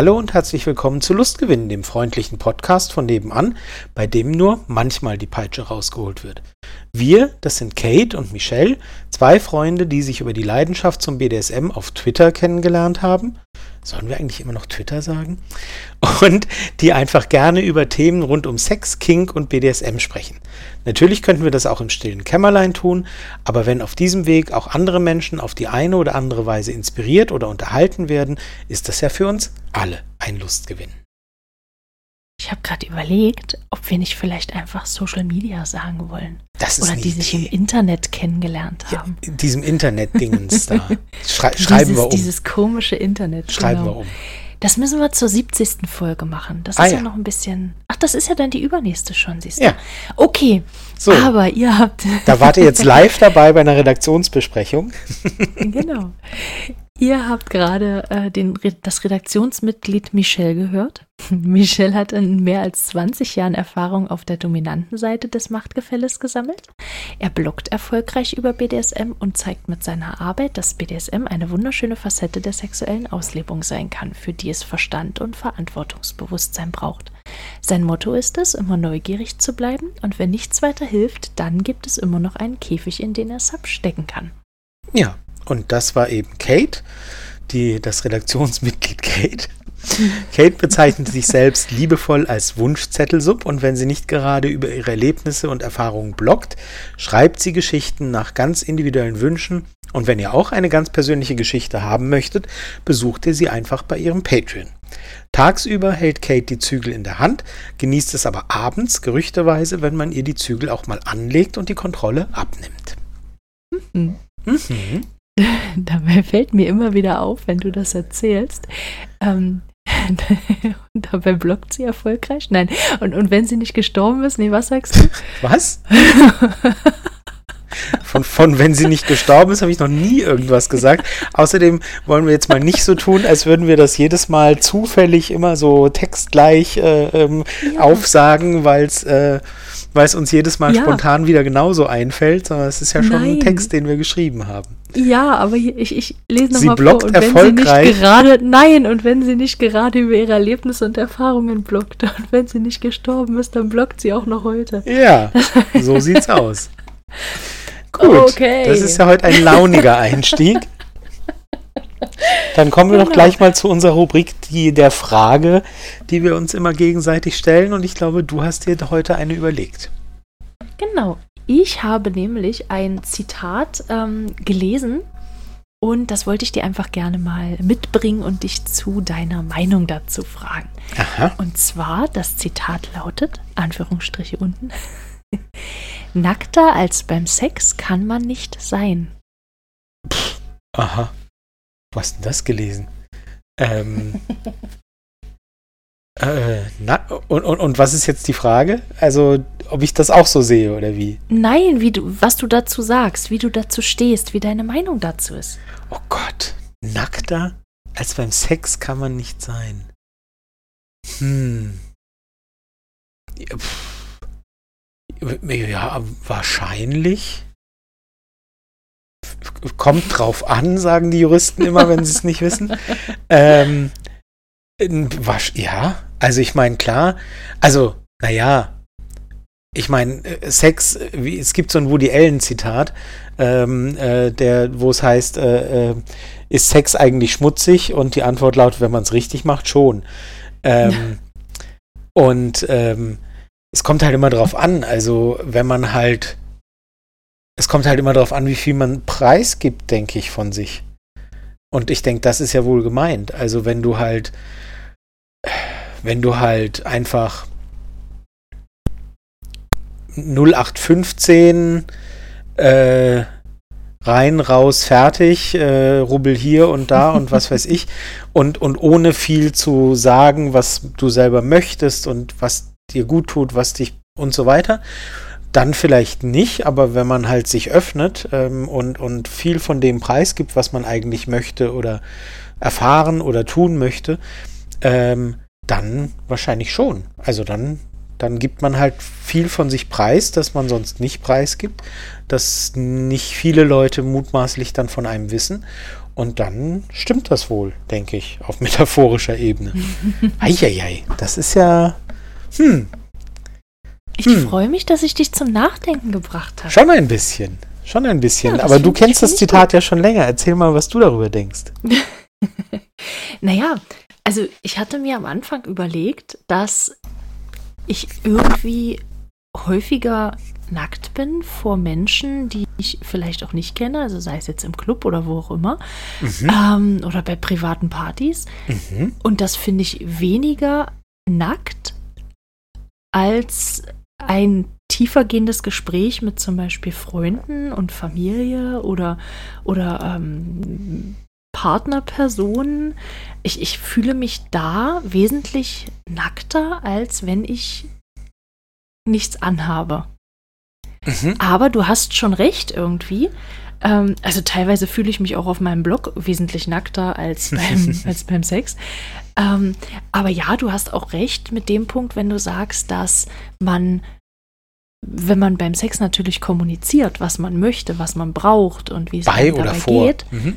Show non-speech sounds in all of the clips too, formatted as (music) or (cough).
Hallo und herzlich willkommen zu Lustgewinn, dem freundlichen Podcast von nebenan, bei dem nur manchmal die Peitsche rausgeholt wird. Wir, das sind Kate und Michelle, zwei Freunde, die sich über die Leidenschaft zum BDSM auf Twitter kennengelernt haben. Sollen wir eigentlich immer noch Twitter sagen? Und die einfach gerne über Themen rund um Sex, Kink und BDSM sprechen. Natürlich könnten wir das auch im stillen Kämmerlein tun, aber wenn auf diesem Weg auch andere Menschen auf die eine oder andere Weise inspiriert oder unterhalten werden, ist das ja für uns alle ein Lustgewinn. Ich habe gerade überlegt, ob wir nicht vielleicht einfach Social Media sagen wollen. Das ist Oder die sich im. Internet kennengelernt Ja, haben. in diesem Internet-Dingens da. (laughs) Schrei schreiben dieses, wir um. Dieses komische Internet. schreiben genau. wir um. Das müssen wir zur 70. Folge machen. Das Ah, ist ja. ja. noch ein bisschen. Ach, das ist ja dann die übernächste schon, siehst du. Ja. Okay. So. Aber ihr habt. Da wart ihr jetzt (laughs) live dabei bei einer Redaktionsbesprechung. genau. Ihr habt gerade äh, den, das Redaktionsmitglied Michelle gehört. (laughs) Michelle hat in mehr als 20 Jahren Erfahrung auf der dominanten Seite des Machtgefälles gesammelt. Er bloggt erfolgreich über BDSM und zeigt mit seiner Arbeit, dass BDSM eine wunderschöne Facette der sexuellen Auslebung sein kann, für die es Verstand und Verantwortungsbewusstsein braucht. Sein Motto ist es, immer neugierig zu bleiben und wenn nichts weiter hilft, dann gibt es immer noch einen Käfig, in den er Sub stecken kann. Ja, und das war eben Kate, die, das Redaktionsmitglied Kate. Kate bezeichnet sich selbst liebevoll als Wunschzettelsub und wenn sie nicht gerade über ihre Erlebnisse und Erfahrungen bloggt, schreibt sie Geschichten nach ganz individuellen Wünschen und wenn ihr auch eine ganz persönliche Geschichte haben möchtet, besucht ihr sie einfach bei ihrem Patreon. Tagsüber hält Kate die Zügel in der Hand, genießt es aber abends, gerüchteweise, wenn man ihr die Zügel auch mal anlegt und die Kontrolle abnimmt. Hm. Mhm. (laughs) Dabei fällt mir immer wieder auf, wenn du das erzählst. Ähm, (laughs) und dabei blockt sie erfolgreich. Nein, und, und wenn sie nicht gestorben ist, nee, was sagst du? (laughs) Was? Von, von wenn sie nicht gestorben ist, habe ich noch nie irgendwas gesagt. Außerdem wollen wir jetzt mal nicht so tun, als würden wir das jedes Mal zufällig immer so textgleich äh, ähm, Ja. aufsagen, weil es äh, weil's uns jedes Mal Ja. spontan wieder genauso einfällt, sondern es ist ja schon ein Nein. Text, den wir geschrieben haben. Ja, aber ich, ich lese nochmal vor. blockt Und wenn sie erfolgreich. nicht gerade, nein, und wenn sie nicht gerade über ihre Erlebnisse und Erfahrungen blockt (laughs) und wenn sie nicht gestorben ist, dann blockt sie auch noch heute. Ja, (laughs) so sieht's aus. Gut, Okay. das ist ja heute ein launiger Einstieg. Dann kommen wir doch Genau. gleich mal zu unserer Rubrik die, der Frage, die wir uns immer gegenseitig stellen. Und ich glaube, du hast dir heute eine überlegt. Genau. Ich habe nämlich ein Zitat ähm, gelesen und das wollte ich dir einfach gerne mal mitbringen und dich zu deiner Meinung dazu fragen. Aha. Und zwar, das Zitat lautet, Anführungsstriche unten, (laughs) nackter als beim Sex kann man nicht sein. Aha. Wo hast denn das gelesen? Ähm. (laughs) äh, na, und, und, und was ist jetzt die Frage? Also, ob ich das auch so sehe oder wie? Nein, wie du, was du dazu sagst, wie du dazu stehst, wie deine Meinung dazu ist. Oh Gott, nackter als beim Sex kann man nicht sein. Hm. Ja, wahrscheinlich. Kommt drauf an, sagen die Juristen immer, wenn sie es nicht wissen. (laughs) Ähm, ja, also ich meine, klar, also, naja, ich meine, äh, Sex, wie, es gibt so ein Woody Allen-Zitat, ähm, äh, der, wo es heißt, äh, äh, ist Sex eigentlich schmutzig? Und die Antwort lautet, wenn man es richtig macht, schon. Ähm, und ähm, es kommt halt immer drauf an, also wenn man halt, es kommt halt immer drauf an, wie viel man preisgibt, denke ich, von sich. Und ich denke, das ist ja wohl gemeint. Also wenn du halt, wenn du halt einfach 0815 äh, rein, raus, fertig, äh, rubbel hier und da und was weiß ich (laughs) und, und ohne viel zu sagen, was du selber möchtest und was dir gut tut, was dich und so weiter, dann vielleicht nicht, aber wenn man halt sich öffnet ähm, und, und viel von dem Preis gibt, was man eigentlich möchte oder erfahren oder tun möchte, ähm, dann wahrscheinlich schon. Also dann, dann gibt man halt viel von sich preis, das man sonst nicht preisgibt, das nicht viele Leute mutmaßlich dann von einem wissen. Und dann stimmt das wohl, denke ich, auf (laughs) metaphorischer Ebene. (laughs) Eieiei, das ist ja. Hm. Ich hm. freue mich, dass ich dich zum Nachdenken gebracht habe. Schon ein bisschen. Schon ein bisschen. Ja, Aber du kennst das Zitat gut. ja schon länger. Erzähl mal, was du darüber denkst. (laughs) naja, also ich hatte mir am Anfang überlegt, dass ich irgendwie häufiger nackt bin vor Menschen, die ich vielleicht auch nicht kenne, also sei es jetzt im Club oder wo auch immer, mhm. ähm, oder bei privaten Partys. Mhm. Und das finde ich weniger nackt als ein tiefergehendes Gespräch mit zum Beispiel Freunden und Familie oder, oder ähm, Partnerpersonen. Ich, ich fühle mich da wesentlich nackter, als wenn ich nichts anhabe. Mhm. Aber du hast schon recht irgendwie. Ähm, also teilweise fühle ich mich auch auf meinem Blog wesentlich nackter als (laughs) beim, als beim Sex. Ähm, aber ja, du hast auch recht mit dem Punkt, wenn du sagst, dass man, wenn man beim Sex natürlich kommuniziert, was man möchte, was man braucht und wie es Bei dabei vor. geht. Mhm.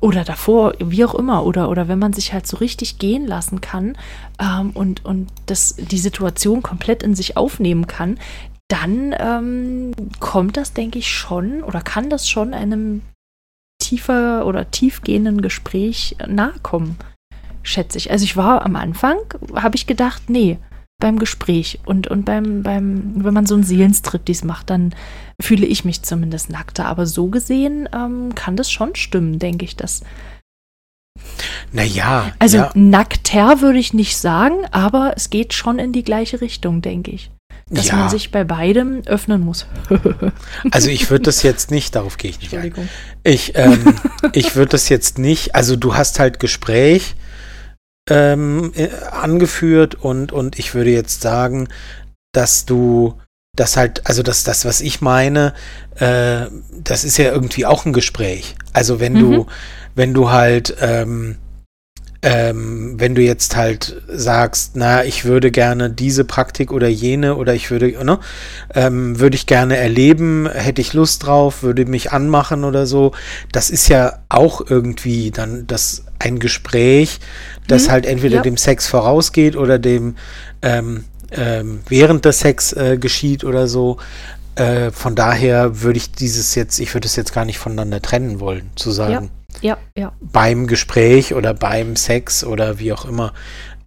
Oder davor, wie auch immer, oder, oder wenn man sich halt so richtig gehen lassen kann ähm, und, und das, die Situation komplett in sich aufnehmen kann, dann ähm, kommt das, denke ich, schon oder kann das schon einem tiefer oder tiefgehenden Gespräch nahe kommen, schätze ich. Also ich war am Anfang, habe ich gedacht, nee, beim Gespräch und, und beim, beim, wenn man so einen Seelenstrip dies macht, dann fühle ich mich zumindest nackter. Aber so gesehen ähm, kann das schon stimmen, denke ich, dass. Naja. Also ja. nackter würde ich nicht sagen, aber es geht schon in die gleiche Richtung, denke ich dass ja. man sich bei beidem öffnen muss. (laughs) also ich würde das jetzt nicht, darauf gehe ich nicht ein. Ich, ähm, ich würde das jetzt nicht, also du hast halt Gespräch ähm, äh, angeführt und, und ich würde jetzt sagen, dass du das halt, also das, das, was ich meine, äh, das ist ja irgendwie auch ein Gespräch. Also wenn mhm. du, wenn du halt ähm, ähm, wenn du jetzt halt sagst, na, ich würde gerne diese Praktik oder jene oder ich würde, ne, ähm, würde ich gerne erleben, hätte ich Lust drauf, würde mich anmachen oder so, das ist ja auch irgendwie dann das ein Gespräch, das mhm, halt entweder ja. dem Sex vorausgeht oder dem ähm, ähm, während des Sex äh, geschieht oder so. Äh, von daher würde ich dieses jetzt, ich würde es jetzt gar nicht voneinander trennen wollen, zu sagen. Ja ja, ja. beim Gespräch oder beim Sex oder wie auch immer,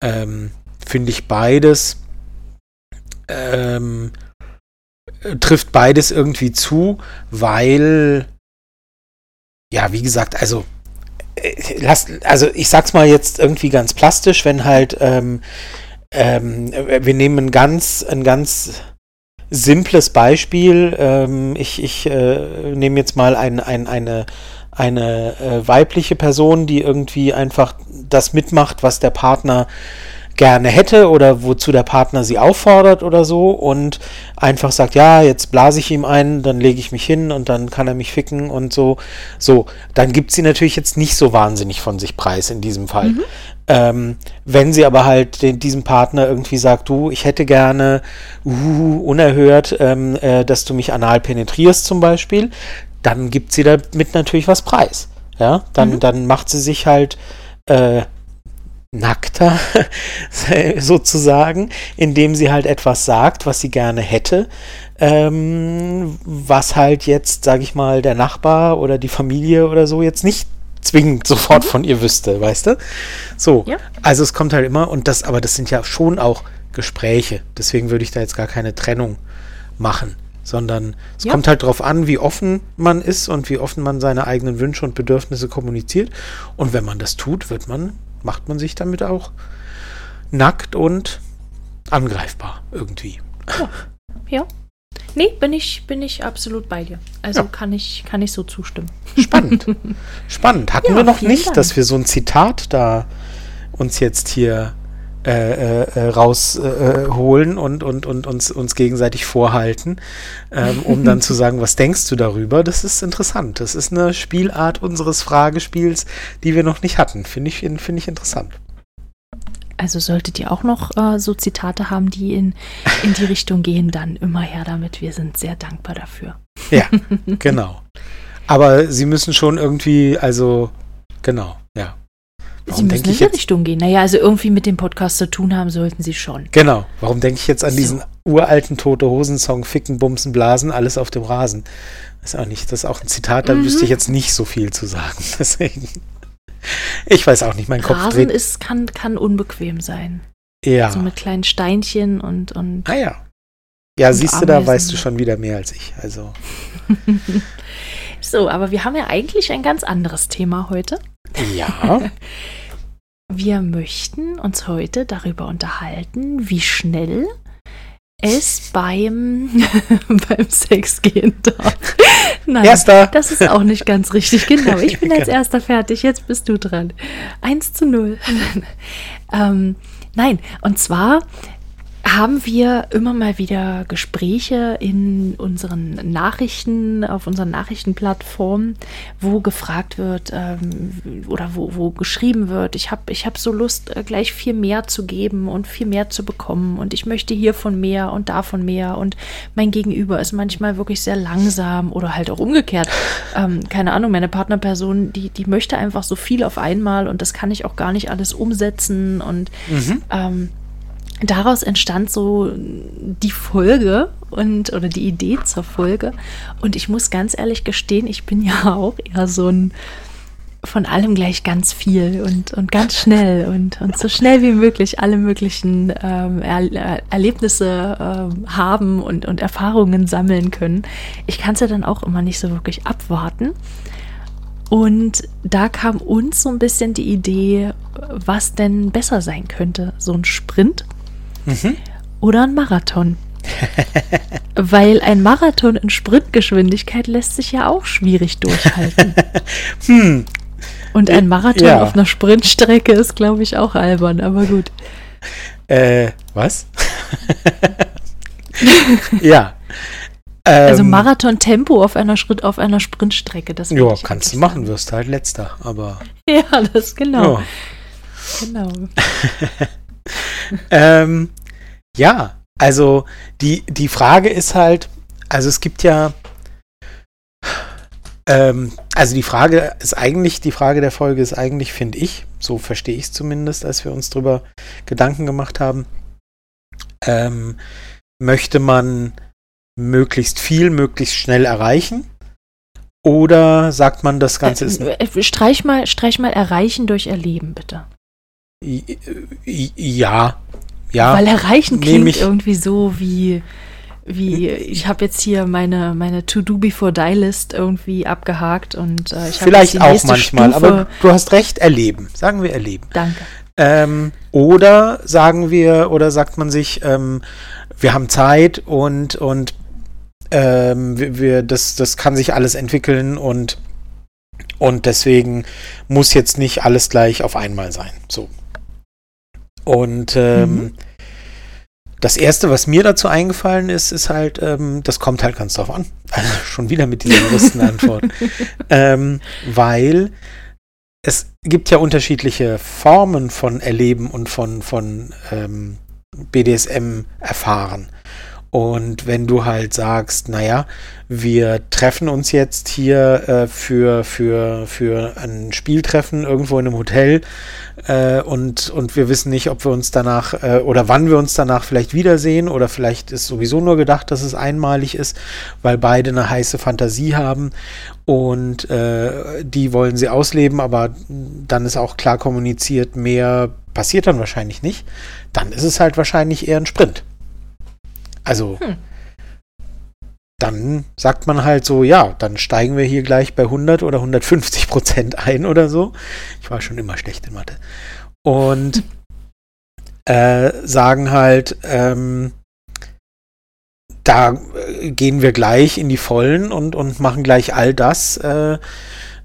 ähm, finde ich beides, ähm, trifft beides irgendwie zu, weil, ja, wie gesagt, also, also ich sag's mal jetzt irgendwie ganz plastisch, wenn halt, ähm, ähm, wir nehmen ein ganz, ein ganz simples Beispiel. Ähm, ich ich äh, nehme jetzt mal ein, ein, eine eine äh, weibliche Person, die irgendwie einfach das mitmacht, was der Partner gerne hätte oder wozu der Partner sie auffordert oder so und einfach sagt, ja, jetzt blase ich ihm ein, dann lege ich mich hin und dann kann er mich ficken und so. So, dann gibt sie natürlich jetzt nicht so wahnsinnig von sich preis in diesem Fall. Mhm. Ähm, wenn sie aber halt den, diesem Partner irgendwie sagt, du, ich hätte gerne uh, unerhört, ähm, äh, dass du mich anal penetrierst zum Beispiel, dann gibt sie damit natürlich was preis. Ja, dann, mhm. dann macht sie sich halt äh, nackter (laughs) sozusagen, indem sie halt etwas sagt, was sie gerne hätte, ähm, was halt jetzt, sage ich mal, der Nachbar oder die Familie oder so jetzt nicht zwingend sofort mhm. von ihr wüsste, weißt du? So, ja. also es kommt halt immer und das, aber das sind ja schon auch Gespräche, deswegen würde ich da jetzt gar keine Trennung machen sondern es ja. kommt halt darauf an, wie offen man ist und wie offen man seine eigenen Wünsche und Bedürfnisse kommuniziert. Und wenn man das tut, wird man, macht man sich damit auch nackt und angreifbar irgendwie. Ja. ja. Nee, bin ich, bin ich absolut bei dir. Also ja. kann, ich, kann ich so zustimmen. Spannend. (laughs) Spannend. Hatten ja, wir noch nicht, Dank. dass wir so ein Zitat da uns jetzt hier äh, äh, rausholen und, und, und uns, uns gegenseitig vorhalten, ähm, um dann zu (laughs) sagen, was denkst du darüber? Das ist interessant. Das ist eine Spielart unseres Fragespiels, die wir noch nicht hatten. Finde ich, find ich interessant. Also solltet ihr auch noch äh, so Zitate haben, die in, in die Richtung gehen, dann immer her damit. Wir sind sehr dankbar dafür. Ja, (laughs) genau. Aber sie müssen schon irgendwie, also genau, ja. Sie müssen in die Richtung gehen. Naja, also irgendwie mit dem Podcast zu tun haben sollten Sie schon. Genau. Warum denke ich jetzt an so. diesen uralten Tote Hosen-Song Ficken, Bumsen, Blasen, alles auf dem Rasen? Das ist auch nicht, das ist auch ein Zitat, da mhm. wüsste ich jetzt nicht so viel zu sagen. (laughs) Deswegen. Ich weiß auch nicht, mein Kopf Rasen dreht. Ist, kann, kann unbequem sein. Ja. So mit kleinen Steinchen und. und ah ja. Ja, siehst du, da weißt du schon wieder mehr als ich. Also. (laughs) so, aber wir haben ja eigentlich ein ganz anderes Thema heute. Ja. (laughs) Wir möchten uns heute darüber unterhalten, wie schnell es beim, (laughs) beim Sex gehen darf. Nein, erster. das ist auch nicht ganz richtig. Genau, ich bin (laughs) als erster fertig. Jetzt bist du dran. Eins zu null. ähm, nein, und zwar haben wir immer mal wieder Gespräche in unseren Nachrichten, auf unseren Nachrichtenplattformen, wo gefragt wird ähm, oder wo, wo geschrieben wird, ich habe ich hab so Lust, äh, gleich viel mehr zu geben und viel mehr zu bekommen und ich möchte hiervon mehr und davon mehr und mein Gegenüber ist manchmal wirklich sehr langsam oder halt auch umgekehrt. (laughs) Ähm, keine Ahnung, meine Partnerperson, die, die möchte einfach so viel auf einmal und das kann ich auch gar nicht alles umsetzen und mhm. ähm, daraus entstand so die Folge und oder die Idee zur Folge. Und ich muss ganz ehrlich gestehen, ich bin ja (laughs) auch eher so ein von allem gleich ganz viel und, und ganz schnell und, und so schnell wie möglich alle möglichen ähm, er Erlebnisse ähm, haben und, und Erfahrungen sammeln können. Ich kann es ja dann auch immer nicht so wirklich abwarten. Und da kam uns so ein bisschen die Idee, was denn besser sein könnte. So ein Sprint Mhm. Oder ein Marathon. (laughs) Weil ein Marathon in Sprintgeschwindigkeit lässt sich ja auch schwierig durchhalten. (laughs) hm. Und ein Marathon ja. auf einer Sprintstrecke ist, glaube ich, auch albern, aber gut. Äh, was? (laughs) ja. also ähm, Marathon-Tempo auf einer Schritt auf einer Sprintstrecke, das Ja, kannst du machen, wirst halt letzter, aber. Ja, das genau. Ja. Genau. (laughs) ähm, ja, also die, die Frage ist halt, also es gibt ja, ähm, also die Frage ist eigentlich, die Frage der Folge ist eigentlich, finde ich, so verstehe ich es zumindest, als wir uns darüber Gedanken gemacht haben, ähm, möchte man möglichst viel, möglichst schnell erreichen? Oder sagt man, das Ganze ist. Äh, äh, streich mal, streich mal erreichen durch Erleben, bitte. Ja, ja. Weil erreichen klingt irgendwie so wie, wie ich habe jetzt hier meine, meine To-Do Before Die List irgendwie abgehakt und äh, ich Vielleicht auch manchmal, Stufe. aber du hast recht, erleben. Sagen wir erleben. Danke. Ähm, oder sagen wir, oder sagt man sich, ähm, wir haben Zeit und, und ähm, wir, wir, das, das kann sich alles entwickeln und, und deswegen muss jetzt nicht alles gleich auf einmal sein. So. Und ähm, mhm. das Erste, was mir dazu eingefallen ist, ist halt, ähm, das kommt halt ganz drauf an. (laughs) Also schon wieder mit dieser Juristenantwort. (laughs) ähm, weil es gibt ja unterschiedliche Formen von Erleben und von, von ähm, BDSM erfahren. Und wenn du halt sagst, naja, wir treffen uns jetzt hier äh, für, für, für ein Spieltreffen irgendwo in einem Hotel äh, und, und wir wissen nicht, ob wir uns danach äh, oder wann wir uns danach vielleicht wiedersehen oder vielleicht ist sowieso nur gedacht, dass es einmalig ist, weil beide eine heiße Fantasie haben und äh, die wollen sie ausleben, aber dann ist auch klar kommuniziert, mehr passiert dann wahrscheinlich nicht. Dann ist es halt wahrscheinlich eher ein Sprint. Also, hm. dann sagt man halt so, ja, dann steigen wir hier gleich bei 100 oder 150 Prozent ein oder so. Ich war schon immer schlecht in Mathe. Und (laughs) äh, sagen halt, ähm, da äh, gehen wir gleich in die Vollen und, und machen gleich all das, äh, äh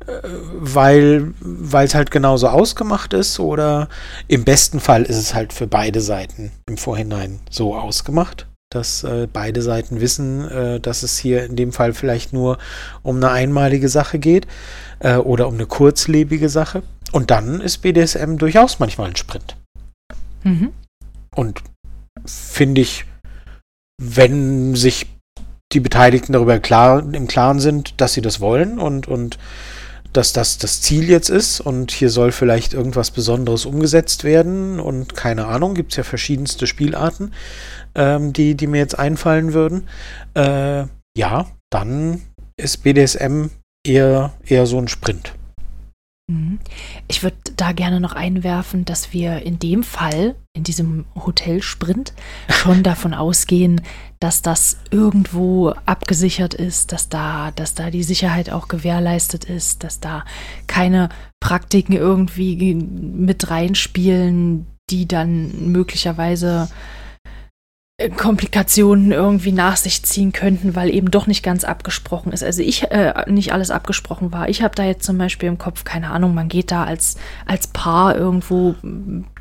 weil es halt genauso ausgemacht ist oder im besten Fall ist es halt für beide Seiten im Vorhinein so ausgemacht dass äh, beide Seiten wissen, äh, dass es hier in dem Fall vielleicht nur um eine einmalige Sache geht äh, oder um eine kurzlebige Sache. Und dann ist BDSM durchaus manchmal ein Sprint. Mhm. Und finde ich, wenn sich die Beteiligten darüber klar, im Klaren sind, dass sie das wollen und, und dass das das Ziel jetzt ist und hier soll vielleicht irgendwas Besonderes umgesetzt werden und keine Ahnung, gibt es ja verschiedenste Spielarten, ähm, die, die mir jetzt einfallen würden. Äh, ja, dann ist BDSM eher, eher so ein Sprint. Mhm. Ich würde da gerne noch einwerfen, dass wir in dem Fall, in diesem Hotelsprint, schon (laughs) davon ausgehen, dass das irgendwo abgesichert ist, dass da, dass da die Sicherheit auch gewährleistet ist, dass da keine Praktiken irgendwie mit reinspielen, die dann möglicherweise Komplikationen irgendwie nach sich ziehen könnten, weil eben doch nicht ganz abgesprochen ist. Also ich äh, nicht alles abgesprochen war. Ich habe da jetzt zum Beispiel im Kopf, keine Ahnung, man geht da als, als Paar irgendwo,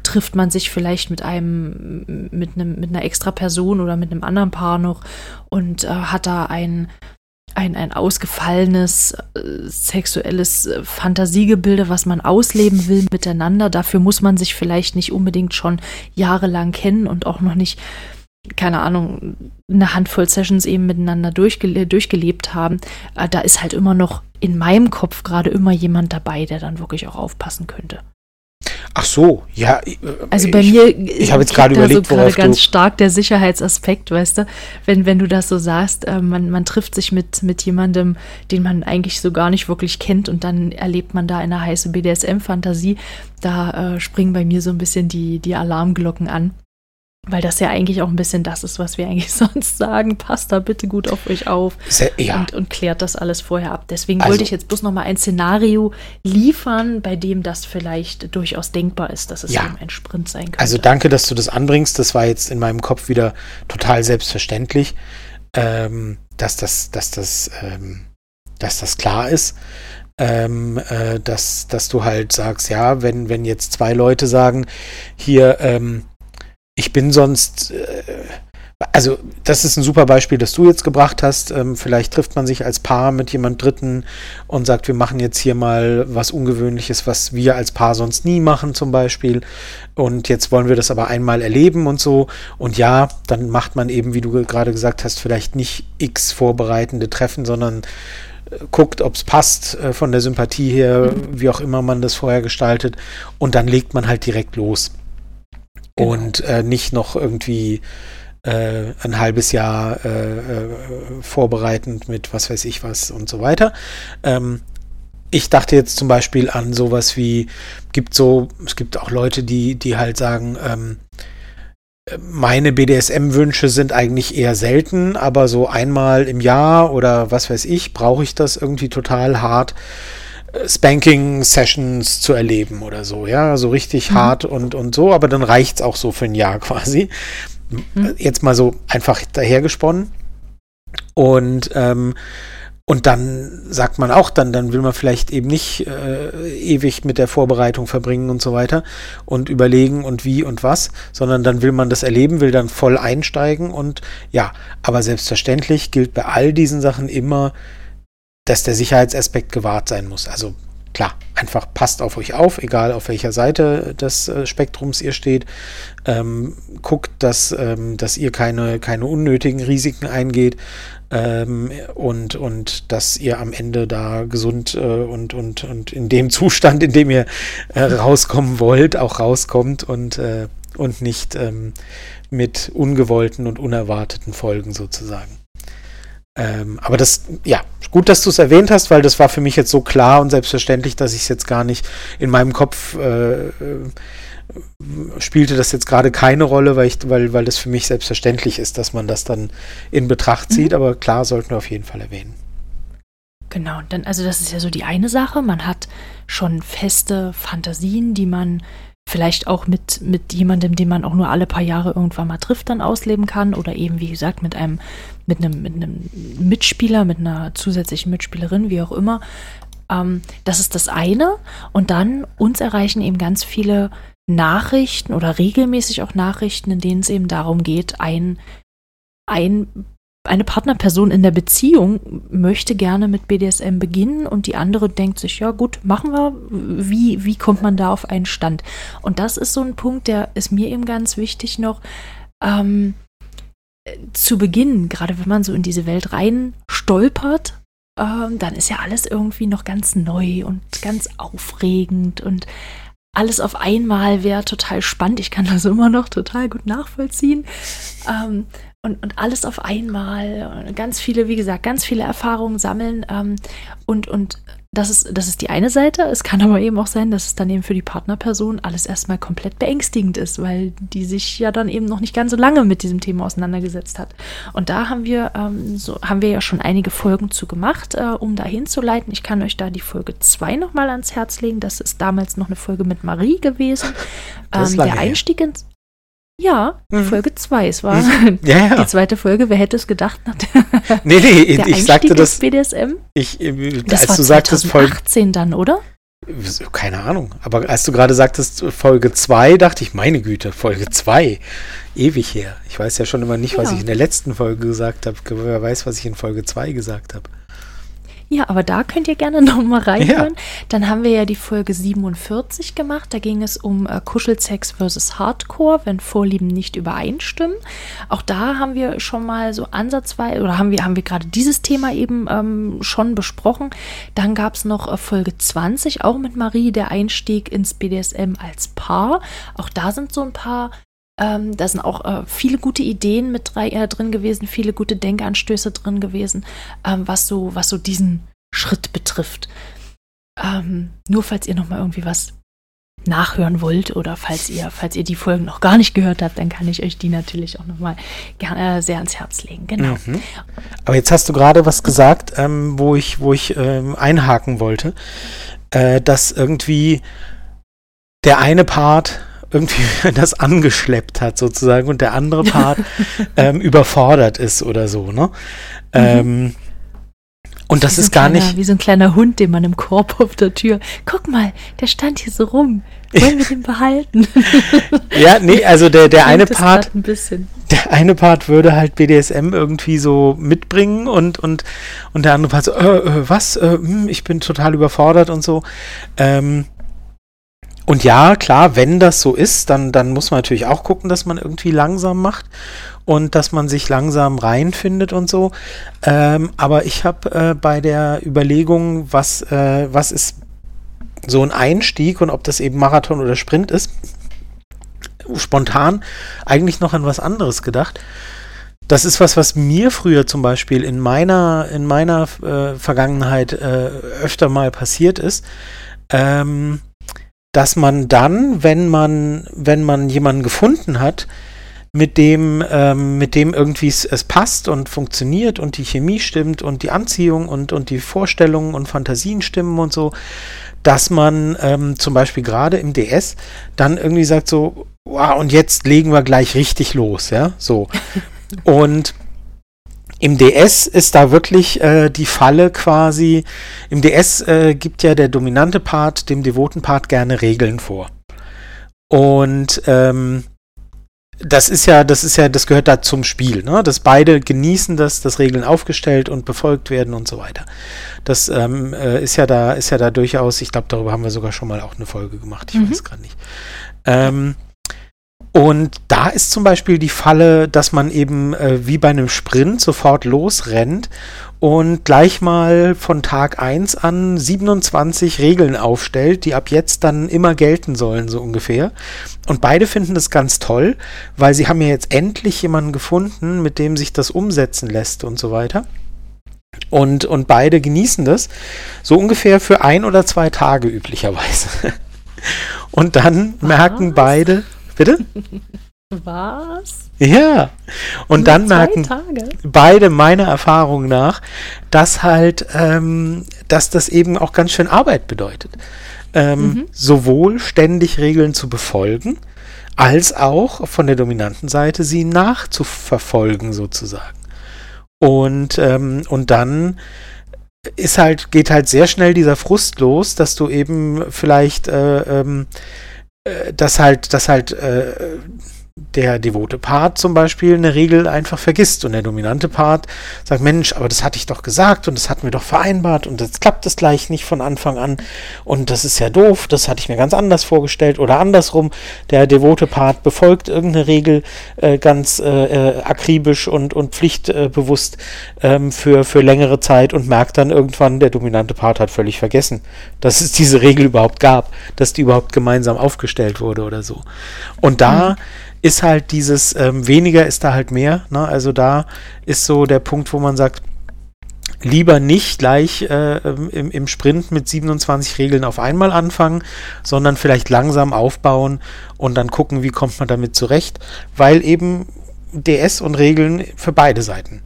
trifft man sich vielleicht mit einem, mit einem, mit einer extra Person oder mit einem anderen Paar noch und äh, hat da ein, ein, ein ausgefallenes äh, sexuelles äh, Fantasiegebilde, was man ausleben will miteinander. Dafür muss man sich vielleicht nicht unbedingt schon jahrelang kennen und auch noch nicht keine Ahnung, eine Handvoll Sessions eben miteinander durchge durchgelebt haben, äh, da ist halt immer noch in meinem Kopf gerade immer jemand dabei, der dann wirklich auch aufpassen könnte. Ach so, ja. Äh, also bei ich, mir, ich habe jetzt gerade überlegt, so gerade ganz stark der Sicherheitsaspekt, weißt du, wenn wenn du das so sagst, äh, man man trifft sich mit mit jemandem, den man eigentlich so gar nicht wirklich kennt und dann erlebt man da eine heiße BDSM-Fantasie, da äh, springen bei mir so ein bisschen die die Alarmglocken an. Weil das ja eigentlich auch ein bisschen das ist, was wir eigentlich (laughs) sonst sagen. Passt da bitte gut auf euch auf Sehr, ja. und, und, klärt das alles vorher ab. Deswegen also, wollte ich jetzt bloß noch mal ein Szenario liefern, bei dem das vielleicht durchaus denkbar ist, dass es ja. eben ein Sprint sein könnte. Also danke, dass du das anbringst. Das war jetzt in meinem Kopf wieder total selbstverständlich, ähm, dass das, dass das, ähm, dass das klar ist. Ähm, äh, dass, dass du halt sagst, ja, wenn, wenn jetzt zwei Leute sagen, hier, ähm, ich bin sonst, äh, also das ist ein super Beispiel, das du jetzt gebracht hast. Ähm, vielleicht trifft man sich als Paar mit jemand Dritten und sagt, wir machen jetzt hier mal was Ungewöhnliches, was wir als Paar sonst nie machen zum Beispiel. Und jetzt wollen wir das aber einmal erleben und so. Und ja, dann macht man eben, wie du gerade gesagt hast, vielleicht nicht x vorbereitende Treffen, sondern äh, guckt, ob es passt äh, von der Sympathie her, mhm. wie auch immer man das vorher gestaltet. Und dann legt man halt direkt los. Genau. Und äh, nicht noch irgendwie äh, ein halbes Jahr äh, äh, vorbereitend mit was weiß ich was und so weiter. Ähm, ich dachte jetzt zum Beispiel an sowas wie, gibt so, es gibt auch Leute, die, die halt sagen, ähm, meine BDSM-Wünsche sind eigentlich eher selten, aber so einmal im Jahr oder was weiß ich, brauche ich das irgendwie total hart Spanking-Sessions zu erleben oder so, ja, so richtig mhm. hart und, und so, aber dann reicht es auch so für ein Jahr (laughs) quasi. Mhm. Jetzt mal so einfach dahergesponnen. Und, ähm, und dann sagt man auch, dann, dann will man vielleicht eben nicht äh, ewig mit der Vorbereitung verbringen und so weiter und überlegen und wie und was, sondern dann will man das erleben, will dann voll einsteigen und ja, aber selbstverständlich gilt bei all diesen Sachen immer, dass der Sicherheitsaspekt gewahrt sein muss. Also klar, einfach passt auf euch auf, egal auf welcher Seite des äh, Spektrums ihr steht. Ähm, guckt, dass, ähm, dass ihr keine, keine unnötigen Risiken eingeht ähm, und, und dass ihr am Ende da gesund äh, und, und, und in dem Zustand, in dem ihr äh, rauskommen wollt, auch rauskommt und, äh, und nicht ähm, mit ungewollten und unerwarteten Folgen sozusagen. Ähm, aber das, ja, gut, dass du es erwähnt hast, weil das war für mich jetzt so klar und selbstverständlich, dass ich es jetzt gar nicht in meinem Kopf äh, äh, spielte das jetzt gerade keine Rolle, weil, ich, weil, weil das für mich selbstverständlich ist, dass man das dann in Betracht mhm. zieht. Mhm. Aber klar, sollten wir auf jeden Fall erwähnen. Genau, dann, also das ist ja so die eine Sache. Man hat schon feste Fantasien, die man vielleicht auch mit, mit jemandem, den man auch nur alle paar Jahre irgendwann mal trifft, dann ausleben kann. Oder eben, wie gesagt, mit einem, mit einem, mit einem Mitspieler, mit einer zusätzlichen Mitspielerin, wie auch immer. Ähm, das ist das eine. Und dann uns erreichen eben ganz viele Nachrichten oder regelmäßig auch Nachrichten, in denen es eben darum geht, ein, ein eine Partnerperson in der Beziehung möchte gerne mit BDSM beginnen und die andere denkt sich, ja gut, machen wir. Wie, wie kommt man da auf einen Stand? Und das ist so ein Punkt, der ist mir eben ganz wichtig noch. Ähm, zu Beginn, gerade wenn man so in diese Welt rein stolpert, ähm, dann ist ja alles irgendwie noch ganz neu und ganz aufregend und alles auf einmal wäre total spannend. Ich kann das immer noch total gut nachvollziehen. Ähm, und, und alles auf einmal, ganz viele, wie gesagt, ganz viele Erfahrungen sammeln ähm, und, und das ist, das ist die eine Seite. Es kann aber eben auch sein, dass es dann eben für die Partnerperson alles erstmal komplett beängstigend ist, weil die sich ja dann eben noch nicht ganz so lange mit diesem Thema auseinandergesetzt hat. Und da haben wir, ähm, so, haben wir ja schon einige Folgen zu gemacht, äh, um da hinzuleiten. Ich kann euch da die Folge 2 nochmal ans Herz legen. Das ist damals noch eine Folge mit Marie gewesen. Ähm, der Einstieg ins ja, mhm. Folge 2. Es war mhm. (laughs) ja, ja. die zweite Folge. Wer hätte es gedacht? (laughs) nee, nee, ich sagte das. BDSM? Ich, äh, das als war du sagtest, 2018 Folge, dann, oder? Keine Ahnung. Aber als du gerade sagtest Folge 2, dachte ich, meine Güte, Folge 2. Ewig her. Ich weiß ja schon immer nicht, was ja. ich in der letzten Folge gesagt habe. Wer weiß, was ich in Folge 2 gesagt habe. Ja, aber da könnt ihr gerne (laughs) nochmal reinhören. Ja. Dann haben wir ja die Folge 47 gemacht. Da ging es um äh, Kuschelsex versus Hardcore, wenn Vorlieben nicht übereinstimmen. Auch da haben wir schon mal so ansatzweise, oder haben wir, haben wir gerade dieses Thema eben ähm, schon besprochen. Dann gab es noch äh, Folge 20, auch mit Marie, der Einstieg ins BDSM als Paar. Auch da sind so ein paar ähm, da sind auch äh, viele gute Ideen mit drei, äh, drin gewesen, viele gute Denkanstöße drin gewesen, ähm, was, so, was so diesen Schritt betrifft. Ähm, nur falls ihr nochmal irgendwie was nachhören wollt oder falls ihr, falls ihr die Folgen noch gar nicht gehört habt, dann kann ich euch die natürlich auch nochmal gerne äh, sehr ans Herz legen. Genau. Mhm. Aber jetzt hast du gerade was gesagt, ähm, wo ich, wo ich ähm, einhaken wollte, äh, dass irgendwie der eine Part irgendwie (laughs) das angeschleppt hat sozusagen und der andere Part (laughs) ähm, überfordert ist oder so, ne? Mhm. Ähm, und das ist gar kleiner, nicht. Wie so ein kleiner Hund, den man im Korb (laughs) auf der Tür. Guck mal, der stand hier so rum. Wollen wir den behalten? ja, nee, also der, der eine Part. Ein der eine Part würde halt BDSM irgendwie so mitbringen und, und, und der andere Part so, äh, äh, was? Äh, hm, ich bin total überfordert und so. Ähm, und ja, klar, wenn das so ist, dann, dann muss man natürlich auch gucken, dass man irgendwie langsam macht und dass man sich langsam reinfindet und so. Ähm, aber ich habe äh, bei der Überlegung, was, äh, was ist so ein Einstieg und ob das eben Marathon oder Sprint ist, spontan eigentlich noch an was anderes gedacht. Das ist was, was mir früher zum Beispiel in meiner, in meiner äh, Vergangenheit äh, öfter mal passiert ist. Ähm, dass man dann, wenn man, wenn man jemanden gefunden hat, mit dem, ähm, mit dem irgendwie es, es, passt und funktioniert und die Chemie stimmt und die Anziehung und, und die Vorstellungen und Fantasien stimmen und so, dass man ähm, zum Beispiel gerade im DS dann irgendwie sagt so, wow, und jetzt legen wir gleich richtig los, ja, so. (laughs) und im DS ist da wirklich äh, die Falle quasi, im DS äh, gibt ja der dominante Part dem devoten Part gerne Regeln vor. Und ähm, das ist ja, das ist ja, das gehört da zum Spiel, ne? Dass beide genießen das, dass Regeln aufgestellt und befolgt werden und so weiter. Das ähm, äh, ist ja da, ist ja da durchaus, ich glaube, darüber haben wir sogar schon mal auch eine Folge gemacht, ich mhm. weiß gerade nicht. Ähm, und da ist zum Beispiel die Falle, dass man eben äh, wie bei einem Sprint sofort losrennt und gleich mal von Tag 1 an 27 Regeln aufstellt, die ab jetzt dann immer gelten sollen, so ungefähr. Und beide finden das ganz toll, weil sie haben ja jetzt endlich jemanden gefunden, mit dem sich das umsetzen lässt und so weiter. Und, und beide genießen das so ungefähr für ein oder zwei Tage üblicherweise. (laughs) Und dann Was? merken beide, Bitte? Was? Ja. Und dann merken Tage? beide meiner Erfahrung nach, dass halt, ähm, dass das eben auch ganz schön Arbeit bedeutet. Ähm, mhm. Sowohl ständig Regeln zu befolgen, als auch von der dominanten Seite sie nachzuverfolgen sozusagen. Und, ähm, und dann ist halt, geht halt sehr schnell dieser Frust los, dass du eben vielleicht äh, ähm, äh, dass halt, dass halt äh, der devote Part zum Beispiel eine Regel einfach vergisst und der dominante Part sagt, Mensch, aber das hatte ich doch gesagt und das hatten wir doch vereinbart und jetzt klappt es gleich nicht von Anfang an und das ist ja doof, das hatte ich mir ganz anders vorgestellt oder andersrum, der devote Part befolgt irgendeine Regel äh, ganz äh, äh akribisch und, und pflichtbewusst ähm, für, für längere Zeit und merkt dann irgendwann, der dominante Part hat völlig vergessen, dass es diese Regel überhaupt gab, dass die überhaupt gemeinsam aufgestellt wurde oder so. Und da mhm ist halt dieses ähm, weniger ist da halt mehr. Ne? Also da ist so der Punkt, wo man sagt, lieber nicht gleich äh, im, im Sprint mit 27 Regeln auf einmal anfangen, sondern vielleicht langsam aufbauen und dann gucken, wie kommt man damit zurecht, weil eben DS und Regeln für beide Seiten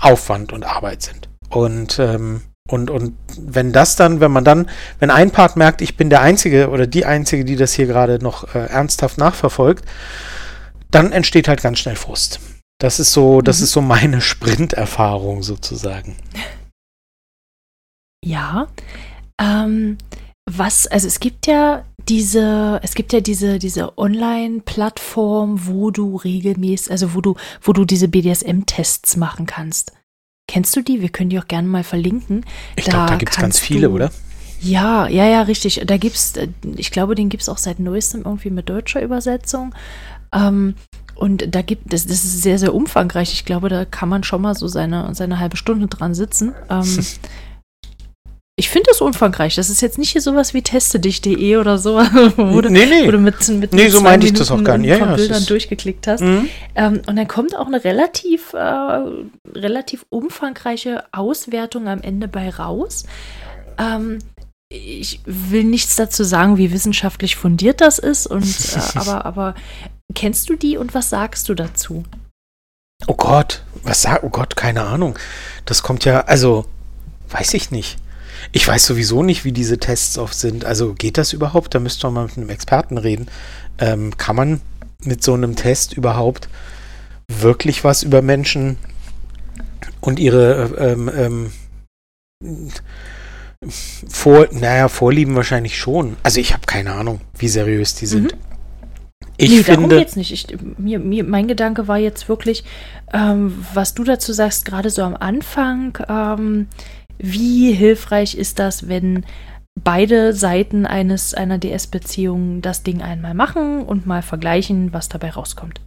Aufwand und Arbeit sind. Und ähm, und, und wenn das dann, wenn man dann, wenn ein Part merkt, ich bin der Einzige oder die Einzige, die das hier gerade noch äh, ernsthaft nachverfolgt, dann entsteht halt ganz schnell Frust. Das ist so, das mhm. ist so meine (laughs) Sprinterfahrung sozusagen. Ja. Ähm, was, also es gibt ja diese, es gibt ja diese, diese Online-Plattform, wo du regelmäßig, also wo du, wo du diese BDSM-Tests machen kannst. Kennst du die? Wir können die auch gerne mal verlinken. Ich glaube, da, da gibt es ganz viele, du, oder? Ja, ja, ja, richtig. Da gibt's, äh, ich glaube, den gibt es auch seit neuestem irgendwie mit deutscher Übersetzung. Ähm, und da gibt es, das, das ist sehr, sehr umfangreich. Ich glaube, da kann man schon mal so seine, seine halbe Stunde dran sitzen. Ähm, (laughs) Ich finde das umfangreich. Das ist jetzt nicht hier sowas wie teste-dich.de oder so, (laughs) wo, du, nee, nee. wo du mit, mit, nee, so meinte ich das auch gar nicht. Ja, ja, Bildern durchgeklickt hast. Mhm. Ähm, und dann kommt auch eine relativ, äh, relativ umfangreiche Auswertung am Ende bei raus. Ähm, ich will nichts dazu sagen, wie wissenschaftlich fundiert das ist, und, äh, (laughs) aber, aber kennst du die und was sagst du dazu? Oh Gott, was sag, oh Gott, keine Ahnung. Das kommt ja, also, weiß ich nicht. Ich weiß sowieso nicht, wie diese Tests oft sind. Also geht das überhaupt? Da müsste man mal mit einem Experten reden. Ähm, kann man mit so einem Test überhaupt wirklich was über Menschen und ihre ähm, ähm, vor, naja, Vorlieben wahrscheinlich schon. Also ich habe keine Ahnung, wie seriös die sind. Mhm. Ich nee, finde, darum geht's nicht. Ich, mir, mir, mein Gedanke war jetzt wirklich, ähm, was du dazu sagst, gerade so am Anfang, ähm, wie hilfreich ist das, wenn beide Seiten eines einer DS-Beziehung das Ding einmal machen und mal vergleichen, was dabei rauskommt?